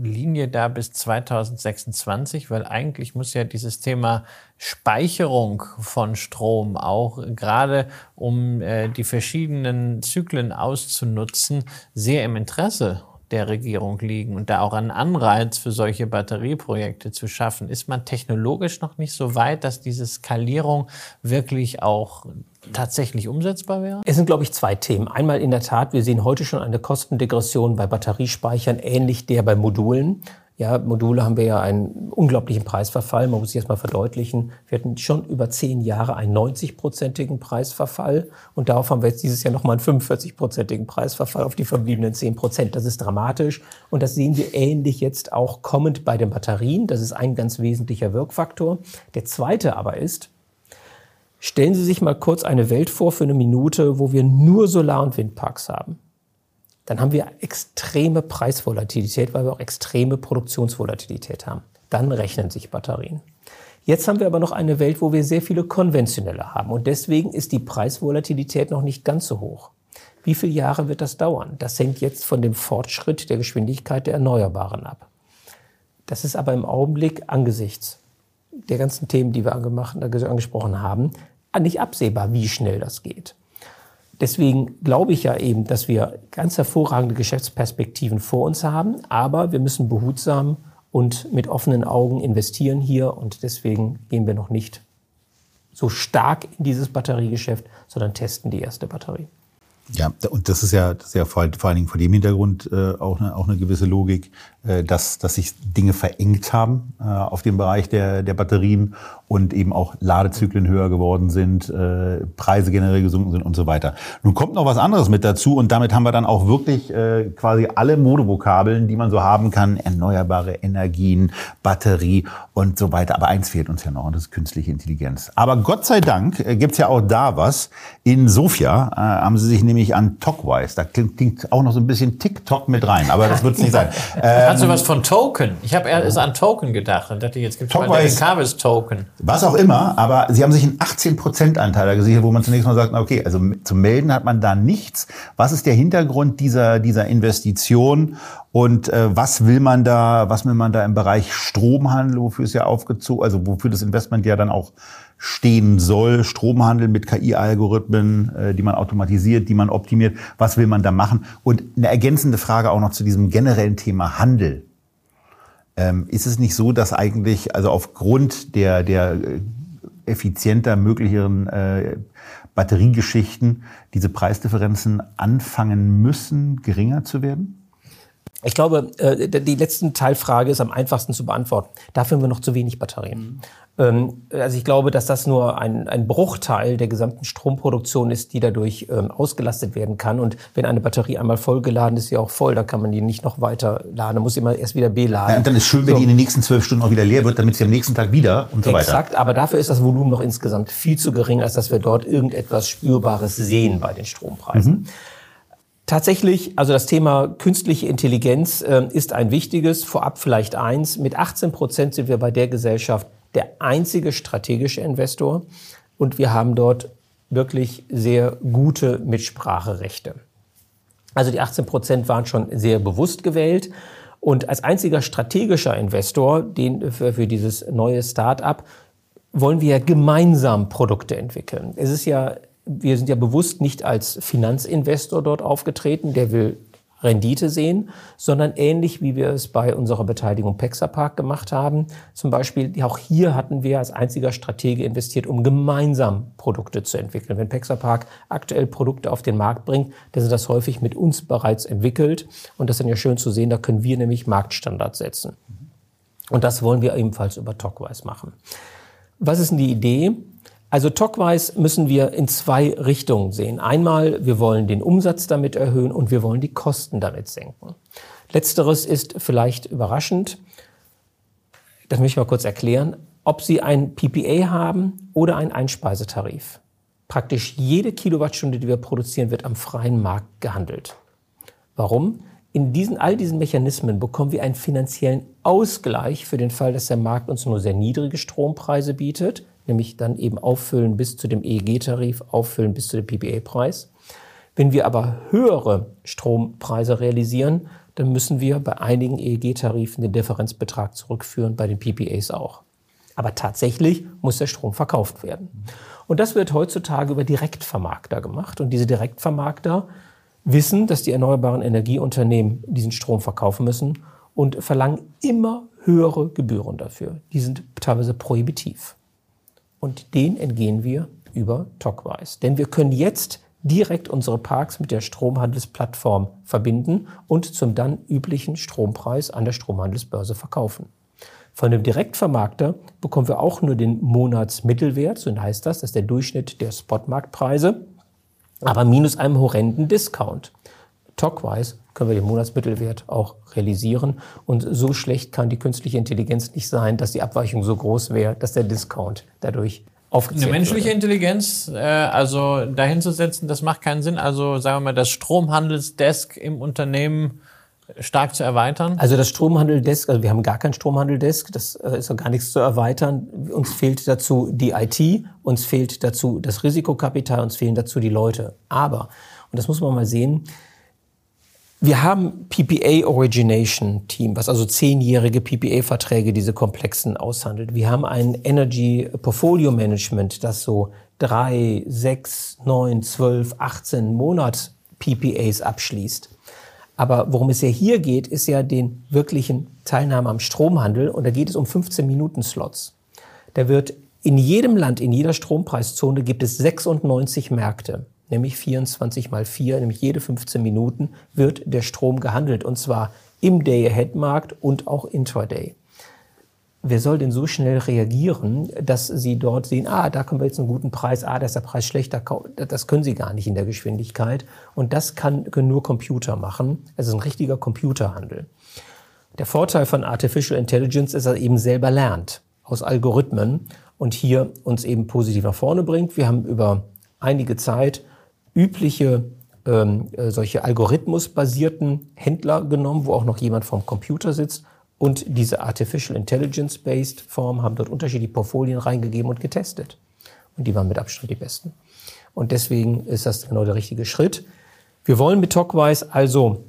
Linie da bis 2026, weil eigentlich muss ja dieses Thema Speicherung von Strom auch gerade um äh, die verschiedenen Zyklen auszunutzen, sehr im Interesse der Regierung liegen und da auch einen Anreiz für solche Batterieprojekte zu schaffen. Ist man technologisch noch nicht so weit, dass diese Skalierung wirklich auch tatsächlich umsetzbar wäre? Es sind, glaube ich, zwei Themen. Einmal in der Tat, wir sehen heute schon eine Kostendegression bei Batteriespeichern, ähnlich der bei Modulen. Ja, Module haben wir ja einen unglaublichen Preisverfall. Man muss sich erstmal verdeutlichen. Wir hatten schon über zehn Jahre einen 90-prozentigen Preisverfall. Und darauf haben wir jetzt dieses Jahr nochmal einen 45-prozentigen Preisverfall auf die verbliebenen 10 Prozent. Das ist dramatisch. Und das sehen wir ähnlich jetzt auch kommend bei den Batterien. Das ist ein ganz wesentlicher Wirkfaktor. Der zweite aber ist, Stellen Sie sich mal kurz eine Welt vor für eine Minute, wo wir nur Solar- und Windparks haben. Dann haben wir extreme Preisvolatilität, weil wir auch extreme Produktionsvolatilität haben. Dann rechnen sich Batterien. Jetzt haben wir aber noch eine Welt, wo wir sehr viele konventionelle haben. Und deswegen ist die Preisvolatilität noch nicht ganz so hoch. Wie viele Jahre wird das dauern? Das hängt jetzt von dem Fortschritt der Geschwindigkeit der Erneuerbaren ab. Das ist aber im Augenblick angesichts der ganzen Themen, die wir angesprochen haben, nicht absehbar, wie schnell das geht. Deswegen glaube ich ja eben, dass wir ganz hervorragende Geschäftsperspektiven vor uns haben, aber wir müssen behutsam und mit offenen Augen investieren hier und deswegen gehen wir noch nicht so stark in dieses Batteriegeschäft, sondern testen die erste Batterie. Ja, und das ist ja, das ist ja vor, vor allen Dingen vor dem Hintergrund äh, auch, eine, auch eine gewisse Logik, dass, dass sich Dinge verengt haben äh, auf dem Bereich der, der Batterien und eben auch Ladezyklen höher geworden sind, äh, Preise generell gesunken sind und so weiter. Nun kommt noch was anderes mit dazu und damit haben wir dann auch wirklich äh, quasi alle Modevokabeln, die man so haben kann, erneuerbare Energien, Batterie und so weiter. Aber eins fehlt uns ja noch und das ist künstliche Intelligenz. Aber Gott sei Dank äh, gibt's ja auch da was. In Sofia äh, haben sie sich nämlich an Talkwise, da klingt, klingt auch noch so ein bisschen TikTok mit rein, aber das wird's nicht sein. Ähm, Hast du was von Token? Ich habe erst an Token gedacht und dachte, jetzt gibt es Carvis Token. Was auch immer, aber sie haben sich einen 18% Anteil gesichert, wo man zunächst mal sagt, okay, also zum Melden hat man da nichts. Was ist der Hintergrund dieser, dieser Investition und äh, was will man da, was will man da im Bereich Stromhandel, wofür es ja aufgezogen, also wofür das Investment ja dann auch stehen soll. Stromhandel mit KI-Algorithmen, äh, die man automatisiert, die man optimiert. Was will man da machen? Und eine ergänzende Frage auch noch zu diesem generellen Thema Handel. Ähm, ist es nicht so, dass eigentlich, also aufgrund der, der äh, effizienter möglicheren äh, Batteriegeschichten diese Preisdifferenzen anfangen müssen, geringer zu werden? Ich glaube, äh, die letzte Teilfrage ist am einfachsten zu beantworten. Dafür haben wir noch zu wenig Batterien. Mhm. Ähm, also ich glaube, dass das nur ein, ein Bruchteil der gesamten Stromproduktion ist, die dadurch ähm, ausgelastet werden kann. Und wenn eine Batterie einmal vollgeladen ist, ist sie auch voll, dann kann man die nicht noch weiter laden, dann muss sie immer erst wieder beladen. Ja, und dann ist schön, wenn so. die in den nächsten zwölf Stunden auch wieder leer wird, damit sie am nächsten Tag wieder und so Exakt, weiter. Exakt, aber dafür ist das Volumen noch insgesamt viel zu gering, als dass wir dort irgendetwas Spürbares sehen bei den Strompreisen. Mhm. Tatsächlich, also das Thema künstliche Intelligenz äh, ist ein wichtiges. Vorab vielleicht eins. Mit 18 Prozent sind wir bei der Gesellschaft der einzige strategische Investor und wir haben dort wirklich sehr gute Mitspracherechte. Also die 18 Prozent waren schon sehr bewusst gewählt. Und als einziger strategischer Investor den, für, für dieses neue Start-up wollen wir gemeinsam Produkte entwickeln. Es ist ja, wir sind ja bewusst nicht als Finanzinvestor dort aufgetreten, der will Rendite sehen, sondern ähnlich wie wir es bei unserer Beteiligung Pexapark gemacht haben. Zum Beispiel, auch hier hatten wir als einziger Stratege investiert, um gemeinsam Produkte zu entwickeln. Wenn Pexapark aktuell Produkte auf den Markt bringt, dann sind das häufig mit uns bereits entwickelt. Und das ist dann ja schön zu sehen, da können wir nämlich Marktstandards setzen. Und das wollen wir ebenfalls über Talkwise machen. Was ist denn die Idee? Also Talkwise müssen wir in zwei Richtungen sehen. Einmal, wir wollen den Umsatz damit erhöhen und wir wollen die Kosten damit senken. Letzteres ist vielleicht überraschend. Das möchte ich mal kurz erklären. Ob Sie ein PPA haben oder einen Einspeisetarif. Praktisch jede Kilowattstunde, die wir produzieren, wird am freien Markt gehandelt. Warum? In diesen, all diesen Mechanismen bekommen wir einen finanziellen Ausgleich für den Fall, dass der Markt uns nur sehr niedrige Strompreise bietet nämlich dann eben auffüllen bis zu dem EEG-Tarif, auffüllen bis zu dem PPA-Preis. Wenn wir aber höhere Strompreise realisieren, dann müssen wir bei einigen EEG-Tarifen den Differenzbetrag zurückführen, bei den PPAs auch. Aber tatsächlich muss der Strom verkauft werden. Und das wird heutzutage über Direktvermarkter gemacht. Und diese Direktvermarkter wissen, dass die erneuerbaren Energieunternehmen diesen Strom verkaufen müssen und verlangen immer höhere Gebühren dafür. Die sind teilweise prohibitiv. Und den entgehen wir über Talkwise. Denn wir können jetzt direkt unsere Parks mit der Stromhandelsplattform verbinden und zum dann üblichen Strompreis an der Stromhandelsbörse verkaufen. Von dem Direktvermarkter bekommen wir auch nur den Monatsmittelwert, so heißt das, das ist der Durchschnitt der Spotmarktpreise, aber minus einem horrenden Discount. Talkwise können wir den Monatsmittelwert auch realisieren. Und so schlecht kann die künstliche Intelligenz nicht sein, dass die Abweichung so groß wäre, dass der Discount dadurch aufgezählt Eine menschliche würde. Intelligenz, äh, also dahin zu setzen, das macht keinen Sinn. Also sagen wir mal, das Stromhandelsdesk im Unternehmen stark zu erweitern? Also das Stromhandeldesk, also wir haben gar kein Stromhandeldesk, das äh, ist auch gar nichts zu erweitern. Uns fehlt dazu die IT, uns fehlt dazu das Risikokapital, uns fehlen dazu die Leute. Aber, und das muss man mal sehen, wir haben PPA Origination Team, was also zehnjährige PPA-Verträge diese komplexen aushandelt. Wir haben ein Energy Portfolio Management, das so drei, sechs, neun, zwölf, 18 Monats PPAs abschließt. Aber worum es ja hier geht, ist ja den wirklichen Teilnahme am Stromhandel und da geht es um 15 Minuten Slots. Da wird in jedem Land, in jeder Strompreiszone gibt es 96 Märkte nämlich 24 mal 4, nämlich jede 15 Minuten wird der Strom gehandelt und zwar im Day-Ahead-Markt und auch intraday. Wer soll denn so schnell reagieren, dass Sie dort sehen, ah, da können wir jetzt einen guten Preis, ah, da ist der Preis schlechter, das können Sie gar nicht in der Geschwindigkeit. Und das kann, können nur Computer machen. Es ist ein richtiger Computerhandel. Der Vorteil von Artificial Intelligence ist, dass er eben selber lernt aus Algorithmen und hier uns eben positiv nach vorne bringt. Wir haben über einige Zeit übliche ähm, äh, solche algorithmusbasierten Händler genommen, wo auch noch jemand vom Computer sitzt und diese Artificial Intelligence-based Form haben dort unterschiedliche Portfolien reingegeben und getestet. Und die waren mit Abstand die besten. Und deswegen ist das genau der richtige Schritt. Wir wollen mit Talkwise also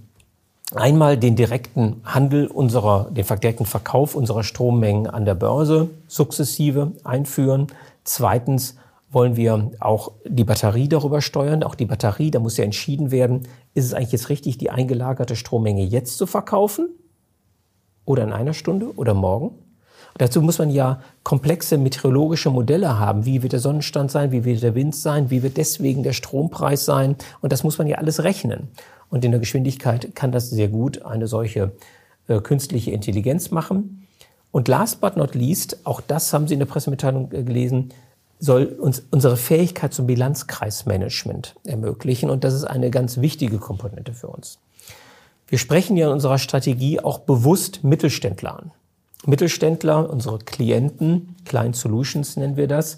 einmal den direkten Handel unserer, den direkten Verkauf unserer Strommengen an der Börse sukzessive einführen. Zweitens wollen wir auch die Batterie darüber steuern. Auch die Batterie, da muss ja entschieden werden, ist es eigentlich jetzt richtig, die eingelagerte Strommenge jetzt zu verkaufen? oder in einer Stunde oder morgen? Dazu muss man ja komplexe meteorologische Modelle haben. Wie wird der Sonnenstand sein? Wie wird der Wind sein? Wie wird deswegen der Strompreis sein? Und das muss man ja alles rechnen. Und in der Geschwindigkeit kann das sehr gut eine solche äh, künstliche Intelligenz machen. Und last but not least, auch das haben Sie in der Pressemitteilung äh, gelesen, soll uns unsere Fähigkeit zum Bilanzkreismanagement ermöglichen. Und das ist eine ganz wichtige Komponente für uns. Wir sprechen ja in unserer Strategie auch bewusst Mittelständler an. Mittelständler, unsere Klienten, Client Solutions nennen wir das,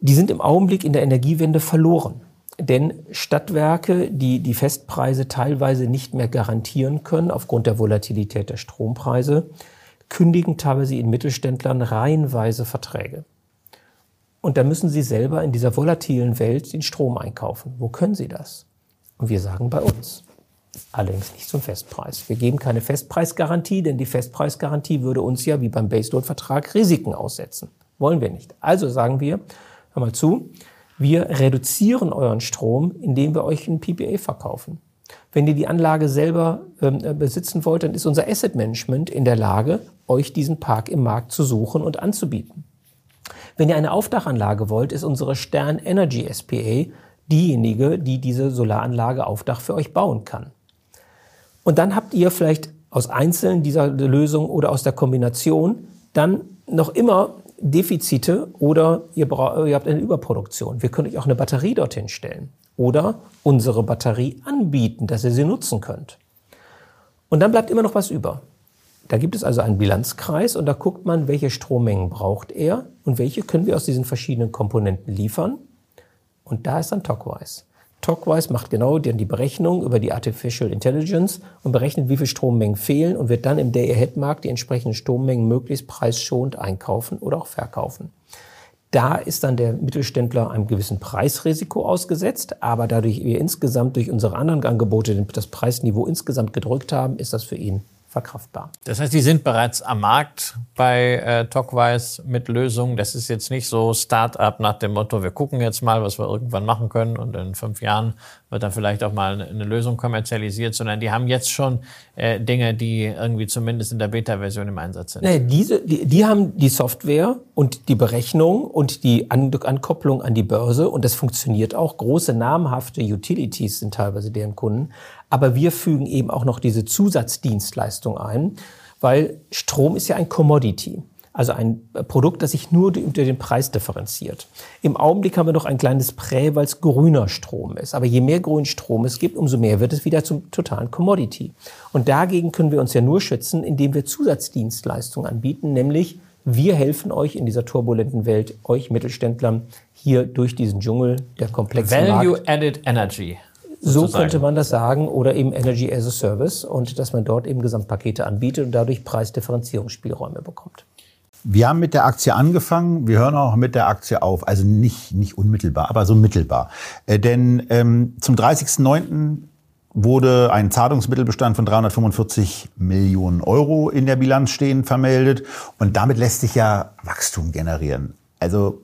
die sind im Augenblick in der Energiewende verloren. Denn Stadtwerke, die die Festpreise teilweise nicht mehr garantieren können aufgrund der Volatilität der Strompreise, kündigen teilweise in Mittelständlern reihenweise Verträge. Und da müssen sie selber in dieser volatilen Welt den Strom einkaufen. Wo können sie das? Und wir sagen bei uns. Allerdings nicht zum Festpreis. Wir geben keine Festpreisgarantie, denn die Festpreisgarantie würde uns ja wie beim Baseload-Vertrag Risiken aussetzen. Wollen wir nicht. Also sagen wir, hör mal zu, wir reduzieren euren Strom, indem wir euch ein PPA verkaufen. Wenn ihr die Anlage selber ähm, äh, besitzen wollt, dann ist unser Asset Management in der Lage, euch diesen Park im Markt zu suchen und anzubieten. Wenn ihr eine Aufdachanlage wollt, ist unsere Stern Energy SPA diejenige, die diese Solaranlage auf Dach für euch bauen kann. Und dann habt ihr vielleicht aus einzelnen dieser Lösungen oder aus der Kombination dann noch immer Defizite oder ihr, ihr habt eine Überproduktion. Wir können euch auch eine Batterie dorthin stellen oder unsere Batterie anbieten, dass ihr sie nutzen könnt. Und dann bleibt immer noch was über. Da gibt es also einen Bilanzkreis und da guckt man, welche Strommengen braucht er und welche können wir aus diesen verschiedenen Komponenten liefern. Und da ist dann Talkwise. Talkwise macht genau die Berechnung über die Artificial Intelligence und berechnet, wie viel Strommengen fehlen und wird dann im Day-Ahead-Markt die entsprechenden Strommengen möglichst preisschonend einkaufen oder auch verkaufen. Da ist dann der Mittelständler einem gewissen Preisrisiko ausgesetzt, aber dadurch wir insgesamt durch unsere anderen Angebote das Preisniveau insgesamt gedrückt haben, ist das für ihn verkraftbar. Das heißt, die sind bereits am Markt bei äh, Talkwise mit Lösungen. Das ist jetzt nicht so Start-up nach dem Motto, wir gucken jetzt mal, was wir irgendwann machen können und in fünf Jahren wird dann vielleicht auch mal eine Lösung kommerzialisiert, sondern die haben jetzt schon äh, Dinge, die irgendwie zumindest in der Beta-Version im Einsatz sind. Nee, diese, die, die haben die Software und die Berechnung und die an Ankopplung an die Börse und das funktioniert auch. Große namhafte Utilities sind teilweise deren Kunden. Aber wir fügen eben auch noch diese Zusatzdienstleistung ein, weil Strom ist ja ein Commodity. Also ein Produkt, das sich nur unter den Preis differenziert. Im Augenblick haben wir noch ein kleines Prä, weil es grüner Strom ist. Aber je mehr grünen Strom es gibt, umso mehr wird es wieder zum totalen Commodity. Und dagegen können wir uns ja nur schützen, indem wir Zusatzdienstleistungen anbieten, nämlich wir helfen euch in dieser turbulenten Welt, euch Mittelständlern, hier durch diesen Dschungel der komplexen Value Markt. Added Energy. So könnte man das sagen oder eben Energy as a Service und dass man dort eben Gesamtpakete anbietet und dadurch Preisdifferenzierungsspielräume bekommt. Wir haben mit der Aktie angefangen, wir hören auch mit der Aktie auf, also nicht, nicht unmittelbar, aber so mittelbar. Äh, denn ähm, zum 30.09. wurde ein Zahlungsmittelbestand von 345 Millionen Euro in der Bilanz stehen vermeldet und damit lässt sich ja Wachstum generieren. Also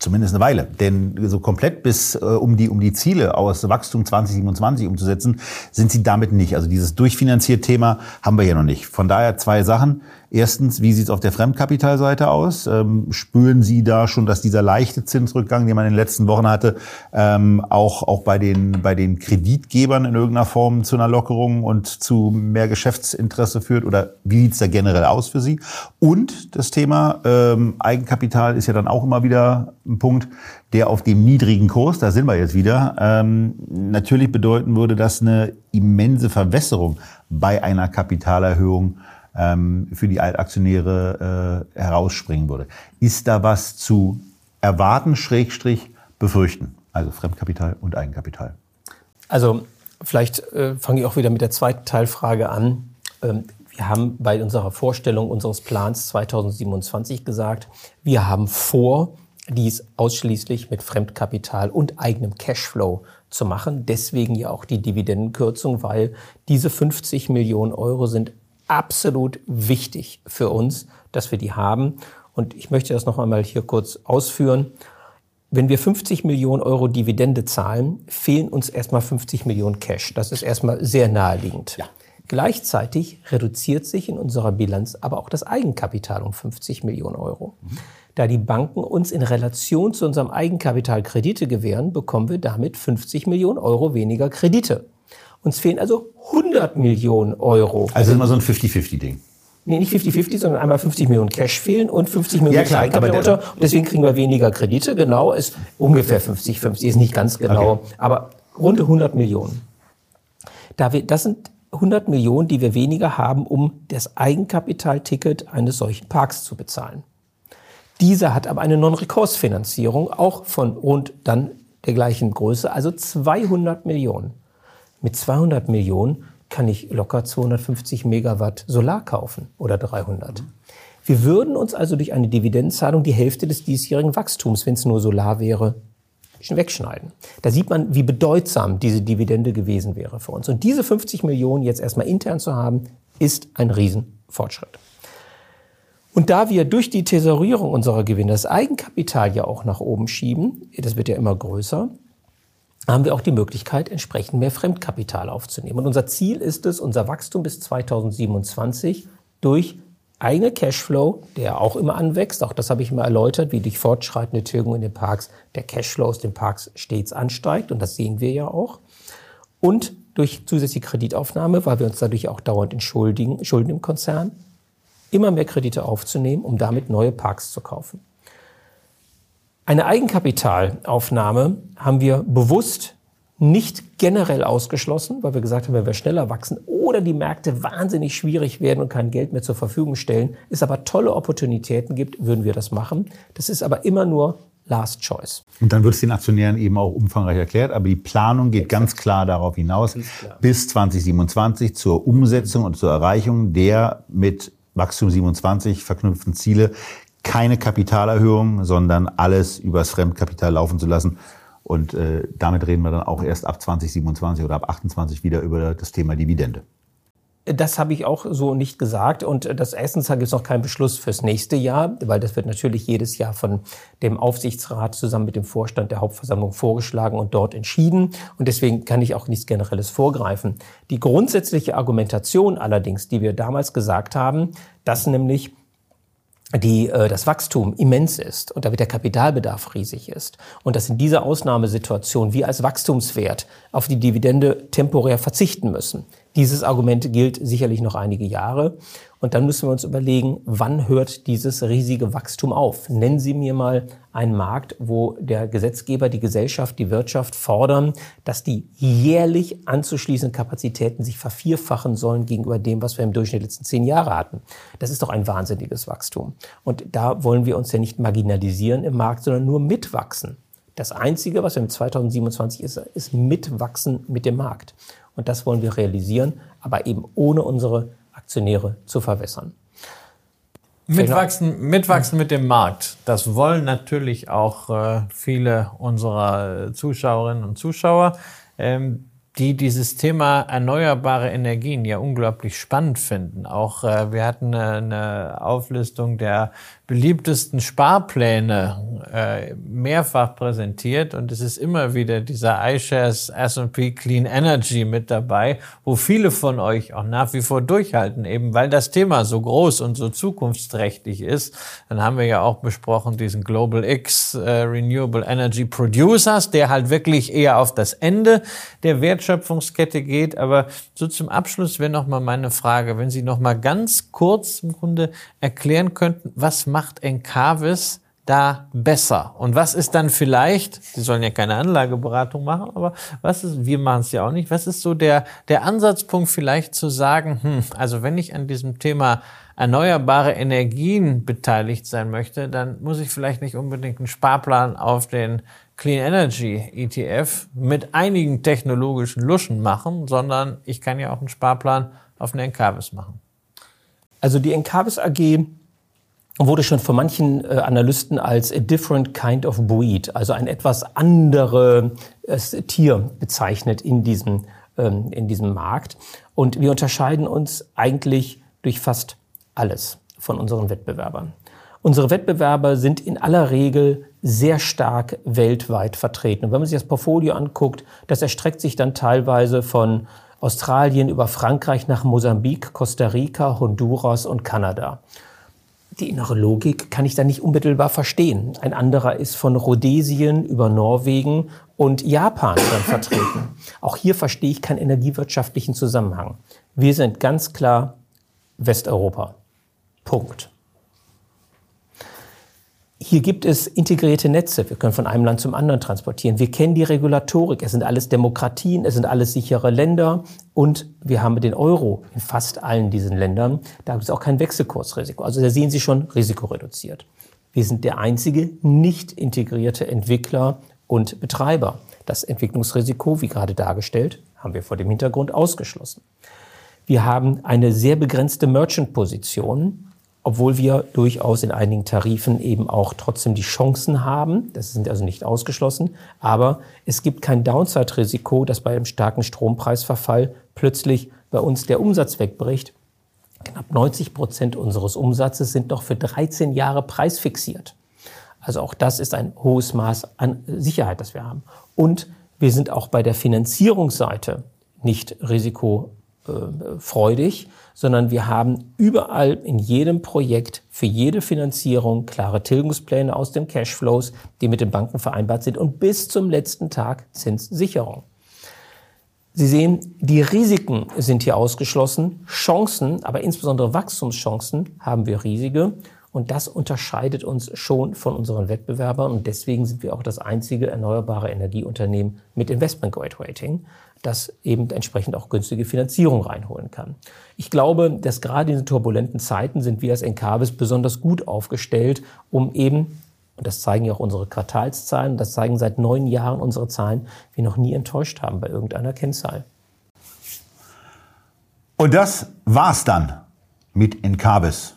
Zumindest eine Weile. Denn so komplett bis äh, um, die, um die Ziele aus Wachstum 2027 umzusetzen, sind sie damit nicht. Also dieses durchfinanziert Thema haben wir hier noch nicht. Von daher zwei Sachen. Erstens, wie sieht es auf der Fremdkapitalseite aus? Ähm, spüren Sie da schon, dass dieser leichte Zinsrückgang, den man in den letzten Wochen hatte, ähm, auch, auch bei, den, bei den Kreditgebern in irgendeiner Form zu einer Lockerung und zu mehr Geschäftsinteresse führt? Oder wie sieht es da generell aus für Sie? Und das Thema ähm, Eigenkapital ist ja dann auch immer wieder ein Punkt, der auf dem niedrigen Kurs, da sind wir jetzt wieder, ähm, natürlich bedeuten würde, dass eine immense Verwässerung bei einer Kapitalerhöhung ähm, für die Altaktionäre äh, herausspringen würde. Ist da was zu erwarten, Schrägstrich befürchten? Also Fremdkapital und Eigenkapital. Also vielleicht äh, fange ich auch wieder mit der zweiten Teilfrage an. Ähm, wir haben bei unserer Vorstellung unseres Plans 2027 gesagt, wir haben vor, dies ausschließlich mit Fremdkapital und eigenem Cashflow zu machen. Deswegen ja auch die Dividendenkürzung, weil diese 50 Millionen Euro sind absolut wichtig für uns, dass wir die haben. Und ich möchte das noch einmal hier kurz ausführen. Wenn wir 50 Millionen Euro Dividende zahlen, fehlen uns erstmal 50 Millionen Cash. Das ist erstmal sehr naheliegend. Ja. Gleichzeitig reduziert sich in unserer Bilanz aber auch das Eigenkapital um 50 Millionen Euro. Mhm. Da die Banken uns in Relation zu unserem Eigenkapital Kredite gewähren, bekommen wir damit 50 Millionen Euro weniger Kredite. Uns fehlen also 100 Millionen Euro. Also immer so ein 50-50-Ding. Nee, nicht 50-50, sondern einmal 50 Millionen Cash fehlen und 50 Millionen ja, klar, Eigenkapital. Und deswegen kriegen wir weniger Kredite. Genau, ist ungefähr 50-50, ist nicht ganz genau, okay. aber rund 100 Millionen. Da wir, das sind 100 Millionen, die wir weniger haben, um das Eigenkapitalticket eines solchen Parks zu bezahlen. Dieser hat aber eine Non-Recourse-Finanzierung, auch von rund dann der gleichen Größe, also 200 Millionen. Mit 200 Millionen kann ich locker 250 Megawatt Solar kaufen oder 300. Wir würden uns also durch eine Dividendenzahlung die Hälfte des diesjährigen Wachstums, wenn es nur Solar wäre, wegschneiden. Da sieht man, wie bedeutsam diese Dividende gewesen wäre für uns. Und diese 50 Millionen jetzt erstmal intern zu haben, ist ein Riesenfortschritt. Und da wir durch die Tesorierung unserer Gewinne das Eigenkapital ja auch nach oben schieben, das wird ja immer größer, haben wir auch die Möglichkeit, entsprechend mehr Fremdkapital aufzunehmen. Und unser Ziel ist es, unser Wachstum bis 2027 durch eigene Cashflow, der auch immer anwächst, auch das habe ich immer erläutert, wie durch fortschreitende Tilgung in den Parks der Cashflow aus den Parks stets ansteigt. Und das sehen wir ja auch. Und durch zusätzliche Kreditaufnahme, weil wir uns dadurch auch dauernd entschuldigen, schulden im Konzern, immer mehr Kredite aufzunehmen, um damit neue Parks zu kaufen. Eine Eigenkapitalaufnahme haben wir bewusst nicht generell ausgeschlossen, weil wir gesagt haben, wenn wir schneller wachsen oder die Märkte wahnsinnig schwierig werden und kein Geld mehr zur Verfügung stellen, es aber tolle Opportunitäten gibt, würden wir das machen. Das ist aber immer nur Last Choice. Und dann wird es den Aktionären eben auch umfangreich erklärt, aber die Planung geht Exakt. ganz klar darauf hinaus, bis 2027 zur Umsetzung und zur Erreichung der mit Wachstum 27 verknüpften Ziele keine Kapitalerhöhung, sondern alles übers Fremdkapital laufen zu lassen. Und äh, damit reden wir dann auch erst ab 2027 oder ab 28 wieder über das Thema Dividende. Das habe ich auch so nicht gesagt. Und das erstens gibt es noch keinen Beschluss fürs nächste Jahr, weil das wird natürlich jedes Jahr von dem Aufsichtsrat zusammen mit dem Vorstand der Hauptversammlung vorgeschlagen und dort entschieden. Und deswegen kann ich auch nichts Generelles vorgreifen. Die grundsätzliche Argumentation allerdings, die wir damals gesagt haben, dass nämlich die äh, das Wachstum immens ist und damit der Kapitalbedarf riesig ist und dass in dieser Ausnahmesituation wir als Wachstumswert auf die Dividende temporär verzichten müssen. Dieses Argument gilt sicherlich noch einige Jahre. Und dann müssen wir uns überlegen, wann hört dieses riesige Wachstum auf? Nennen Sie mir mal einen Markt, wo der Gesetzgeber, die Gesellschaft, die Wirtschaft fordern, dass die jährlich anzuschließenden Kapazitäten sich vervierfachen sollen gegenüber dem, was wir im Durchschnitt letzten zehn Jahre hatten. Das ist doch ein wahnsinniges Wachstum. Und da wollen wir uns ja nicht marginalisieren im Markt, sondern nur mitwachsen. Das Einzige, was wir im 2027 ist, ist mitwachsen mit dem Markt. Und das wollen wir realisieren, aber eben ohne unsere Aktionäre zu verwässern. Mitwachsen, mitwachsen mit dem Markt. Das wollen natürlich auch äh, viele unserer Zuschauerinnen und Zuschauer. Ähm, die dieses Thema erneuerbare Energien ja unglaublich spannend finden. Auch äh, wir hatten eine Auflistung der beliebtesten Sparpläne äh, mehrfach präsentiert und es ist immer wieder dieser iShares S&P Clean Energy mit dabei, wo viele von euch auch nach wie vor durchhalten, eben weil das Thema so groß und so zukunftsträchtig ist. Dann haben wir ja auch besprochen diesen Global X äh, Renewable Energy Producers, der halt wirklich eher auf das Ende der Wertschöpfungskette geht. Aber so zum Abschluss wäre noch mal meine Frage, wenn Sie noch mal ganz kurz im Grunde erklären könnten, was macht macht Encarvis da besser? Und was ist dann vielleicht, Sie sollen ja keine Anlageberatung machen, aber was ist, wir machen es ja auch nicht, was ist so der, der Ansatzpunkt vielleicht zu sagen, hm, also wenn ich an diesem Thema erneuerbare Energien beteiligt sein möchte, dann muss ich vielleicht nicht unbedingt einen Sparplan auf den Clean Energy ETF mit einigen technologischen Luschen machen, sondern ich kann ja auch einen Sparplan auf eine Encarvis machen. Also die Encarvis AG wurde schon von manchen äh, Analysten als a different kind of breed, also ein etwas anderes Tier bezeichnet in diesem, ähm, in diesem Markt. Und wir unterscheiden uns eigentlich durch fast alles von unseren Wettbewerbern. Unsere Wettbewerber sind in aller Regel sehr stark weltweit vertreten. Und wenn man sich das Portfolio anguckt, das erstreckt sich dann teilweise von Australien über Frankreich nach Mosambik, Costa Rica, Honduras und Kanada. Die innere Logik kann ich da nicht unmittelbar verstehen. Ein anderer ist von Rhodesien über Norwegen und Japan dann vertreten. Auch hier verstehe ich keinen energiewirtschaftlichen Zusammenhang. Wir sind ganz klar Westeuropa. Punkt. Hier gibt es integrierte Netze. Wir können von einem Land zum anderen transportieren. Wir kennen die Regulatorik. Es sind alles Demokratien, es sind alles sichere Länder und wir haben den Euro in fast allen diesen Ländern. Da gibt es auch kein Wechselkursrisiko. Also da sehen Sie schon risikoreduziert. Wir sind der einzige nicht integrierte Entwickler und Betreiber. Das Entwicklungsrisiko, wie gerade dargestellt, haben wir vor dem Hintergrund ausgeschlossen. Wir haben eine sehr begrenzte Merchant-Position obwohl wir durchaus in einigen Tarifen eben auch trotzdem die Chancen haben. Das sind also nicht ausgeschlossen. Aber es gibt kein Downside-Risiko, dass bei einem starken Strompreisverfall plötzlich bei uns der Umsatz wegbricht. Knapp 90 Prozent unseres Umsatzes sind noch für 13 Jahre preisfixiert. Also auch das ist ein hohes Maß an Sicherheit, das wir haben. Und wir sind auch bei der Finanzierungsseite nicht risikofreudig, sondern wir haben überall in jedem Projekt für jede Finanzierung klare Tilgungspläne aus den Cashflows, die mit den Banken vereinbart sind und bis zum letzten Tag Zinssicherung. Sie sehen, die Risiken sind hier ausgeschlossen, Chancen, aber insbesondere Wachstumschancen haben wir riesige und das unterscheidet uns schon von unseren Wettbewerbern und deswegen sind wir auch das einzige erneuerbare Energieunternehmen mit Investment Grade Rating das eben entsprechend auch günstige Finanzierung reinholen kann. Ich glaube, dass gerade in turbulenten Zeiten sind wir als Encarvis besonders gut aufgestellt, um eben, und das zeigen ja auch unsere Quartalszahlen, das zeigen seit neun Jahren unsere Zahlen, wir noch nie enttäuscht haben bei irgendeiner Kennzahl. Und das war's dann mit Encarvis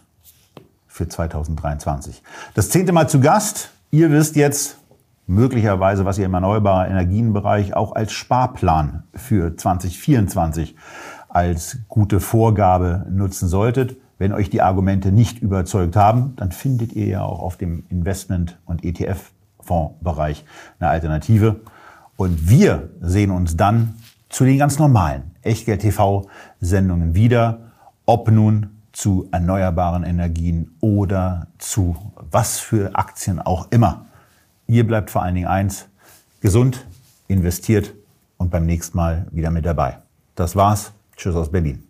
für 2023. Das zehnte Mal zu Gast. Ihr wisst jetzt, möglicherweise, was ihr im erneuerbaren Energienbereich auch als Sparplan für 2024 als gute Vorgabe nutzen solltet. Wenn euch die Argumente nicht überzeugt haben, dann findet ihr ja auch auf dem Investment- und ETF-Fondsbereich eine Alternative. Und wir sehen uns dann zu den ganz normalen Echtgeld-TV-Sendungen wieder, ob nun zu erneuerbaren Energien oder zu was für Aktien auch immer. Ihr bleibt vor allen Dingen eins, gesund, investiert und beim nächsten Mal wieder mit dabei. Das war's. Tschüss aus Berlin.